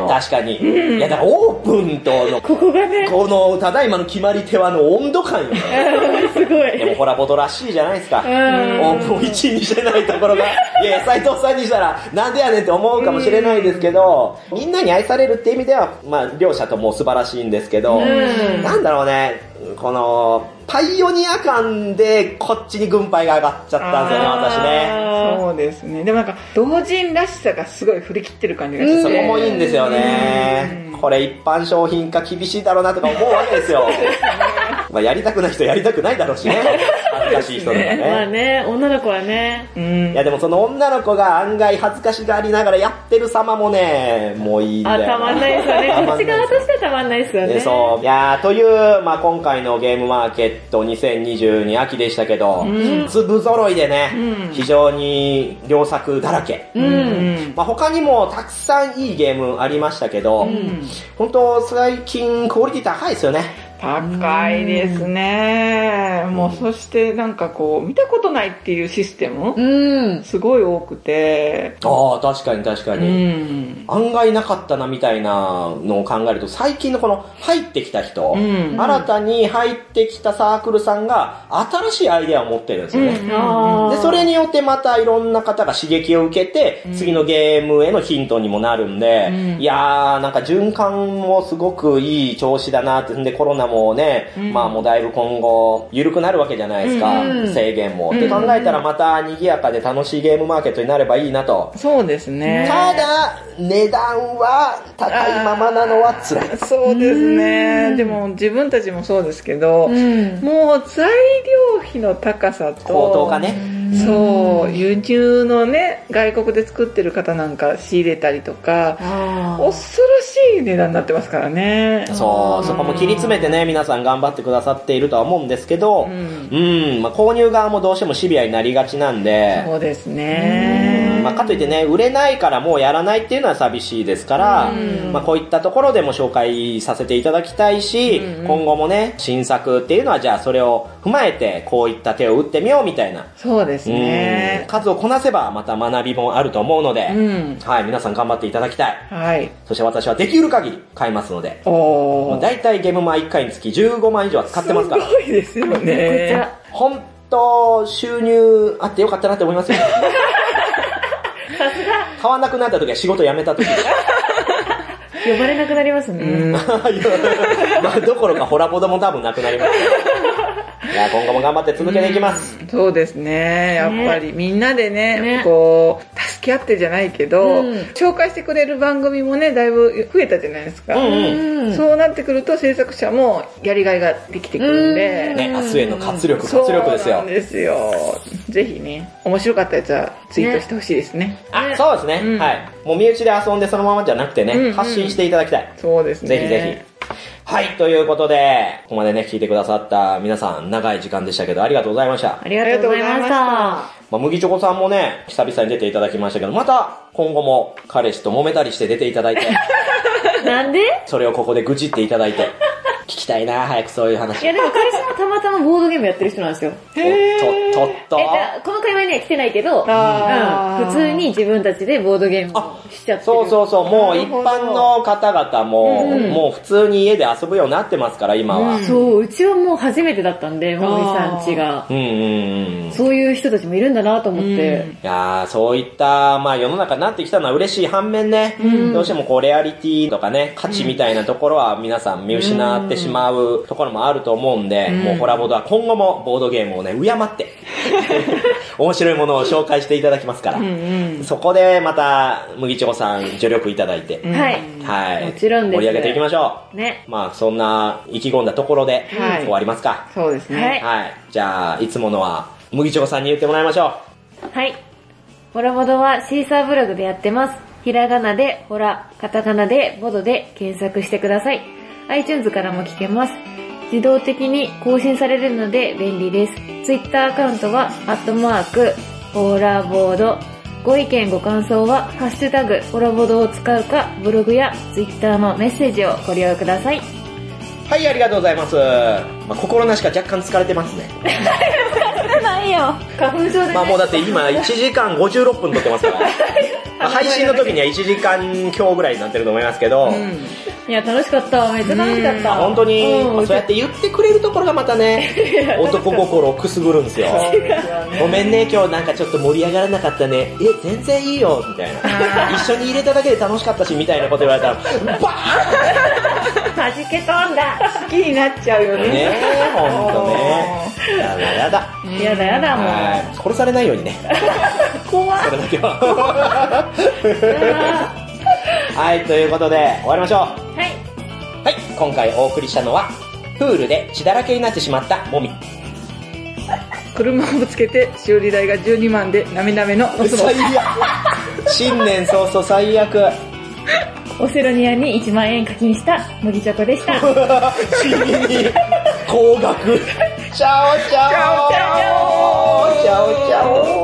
確かに。いや、だからオープンとの、ここがね、この、ただいまの決まり手はの温度感よね。すごい。でもホラボトらしいじゃないですか。オうんープンを1位にしてないところが、いや、斎藤さんにしたら、なんでやねんって思うかもしれないですけど、みんなに愛されるって意味では、まあ、両者とも素晴らしいんですけど、んなんだろうね、この、パイオニア感で、こっちに軍配が上がっちゃったんですよね、私ね。あそうですね。でもなんか、同人らしさがすごい振り切ってる感じがして。そこもいいんですよね。これ一般商品化厳しいだろうなとか思うわけですよ。まあやりたくない人やりたくないだろうしね。かしい人とかね。まあね、女の子はね。いやでもその女の子が案外恥ずかしがりながらやってる様もね、もういいんだあ、よたまんないですよね。こっち側としてはたまんないですよね。そう。いやーという、まあ今回のゲームマーケット2022秋でしたけど、粒揃いでね、非常に良作だらけ。うん。まあ他にもたくさんいいゲームありましたけど、本当最近クオリティ高いですよね。高いですね。もうそしてなんかこう、見たことないっていうシステムうん。すごい多くて。ああ、確かに確かうに。ん。案外なかったなみたいなのを考えると、最近のこの入ってきた人、ん新たに入ってきたサークルさんが新しいアイデアを持ってるんですよね。あーで、それによってまたいろんな方が刺激を受けて、次のゲームへのヒントにもなるんで、いやー、なんか循環もすごくいい調子だなって、んでコロナもね、まあもうだいぶ今後、緩くなるわけじゃないですか、制限も。って考えたらまた賑やかで楽しいゲームマーケットになればいいなと。そうですね。ただ、値段は高いままなのは辛い。そうですね。でも自分たちもそうですけど、うん。もう材料費の高さと、高騰がね。そう、輸入のね、外国で作ってる方なんか仕入れたりとか、あ恐ろしい値段になってますからね。そう、そこも切り詰めてね、皆さん頑張ってくださっているとは思うんですけど、んうん、まあ購入側もどうしてもシビアになりがちなんで、そうですね。まあ、かといってね、売れないからもうやらないっていうのは寂しいですから、まあ、こういったところでも紹介させていただきたいし、今後もね、新作っていうのはじゃあそれを踏まえて、こういった手を打ってみようみたいな。そうですうんね。数をこなせばまた学びもあると思うので、うん。はい、皆さん頑張っていただきたい。はい。そして私はできる限り買いますので、おー。だいたいゲームマ1回につき15万以上は使ってますから。すごいですよね。ゃ。本当収入あってよかったなって思いますよ。買わなくなった時は仕事辞めた時。呼ばれなくなりますね。うん。まあ、どころかホラボドも多分なくなります。いや、今後も頑張って続けていきます。そうですね。やっぱりみんなでね、ねこう、助け合ってじゃないけど、うん紹介してくれる番組もね、だいぶ増えたじゃないですか。うんうん。うん。そうなってくると制作者もやりがいができてくるんで、ね、明日への活力、そう活力ですよなん。ですよ。ぜひね、面白かったやつはツイートしてほしいですね。あ、そうですね、うんはい。もう身内で遊んでそのままじゃなくてね、うんうん発信していただきたい。そうですね。ぜひぜひ。はい、ということで、ここまでね、聞いてくださった皆さん、長い時間でしたけど、ありがとうございました。ありがとうございました。まあ、麦チョコさんもね、久々に出ていただきましたけど、また、今後も彼氏と揉めたりして出ていただいて、なんで？それをここで愚痴っていただいて、聞きたいな早くそういう話。いやでも彼氏もたまたまボードゲームやってる人なんですよ。おっと、とっとえ、じゃあこの会話には来てないけど、うん、普通に自分たちでボードゲームをしちゃってる。そうそうそう、もう一般の方々も、うんもう普通に家で遊ぶようになってますから、今は。そう、うちはもう初めてだったんで、もみさんちが。うんうんうん。いそういう人たちもいるんだなと思って。やーそういった、まあ世の中になってきたのは嬉しい反面ね、どうしてもこうレアリティとかね、価値みたいなところは皆さん見失ってしまうところもあると思うんで、もうホラボードは今後もボードゲームをね、敬って、面白いものを紹介していただきますから、そこでまた、麦チョコさん助力いただいて、はい。はい。もちろんです盛り上げていきましょう。ね。まあそんな意気込んだところで、はい終わりますか。そうですね。はいはい。じゃあ、いつものは、麦チョコさんに言ってもらいましょはい。ホラボドはシーサーブログでやってます。ひらがなで、ホラ、カタカナで、ボドで検索してください。iTunes からも聞けます。自動的に更新されるので便利です。Twitter アカウントは、アットマーク、ホラボード。ご意見ご感想は、ハッシュタグ、ホラボドを使うか、ブログや Twitter のメッセージをご利用ください。う。はい、ありがとうございます。まあ、心なしか若干疲れてますね。ないよ。花粉症で、ね。まあもうだって今1時間56分撮ってますから。まあ配信の時には1時間強ぐらいになってると思いますけど、いや、楽しかった。めっちゃ楽しかった。まあ本当に、そうやって言ってくれるところがまたね、男心をくすぐるんですよ。ごめんね、今日なんかちょっと盛り上がらなかったね。え、全然いいよ、みたいな。一緒に入れただけで楽しかったし、みたいなこと言われたら、バ弾け飛んだ。好きになっちゃうよーンねね。え、ほんとね。やだやだ。やだやだもう。はい。殺されないようにね。怖それだけは。はい、ということで、終わりましょう。はい。はい、今回お送りしたのは、プールで血だらけになってしまったもみ。車をぶつけて修理代が12万でなめなめのノスモ最悪。新年早々最悪。オセロニアに1万円課金した麦チョコでした。地味に高額。チャオチャオチャオチャオチャオ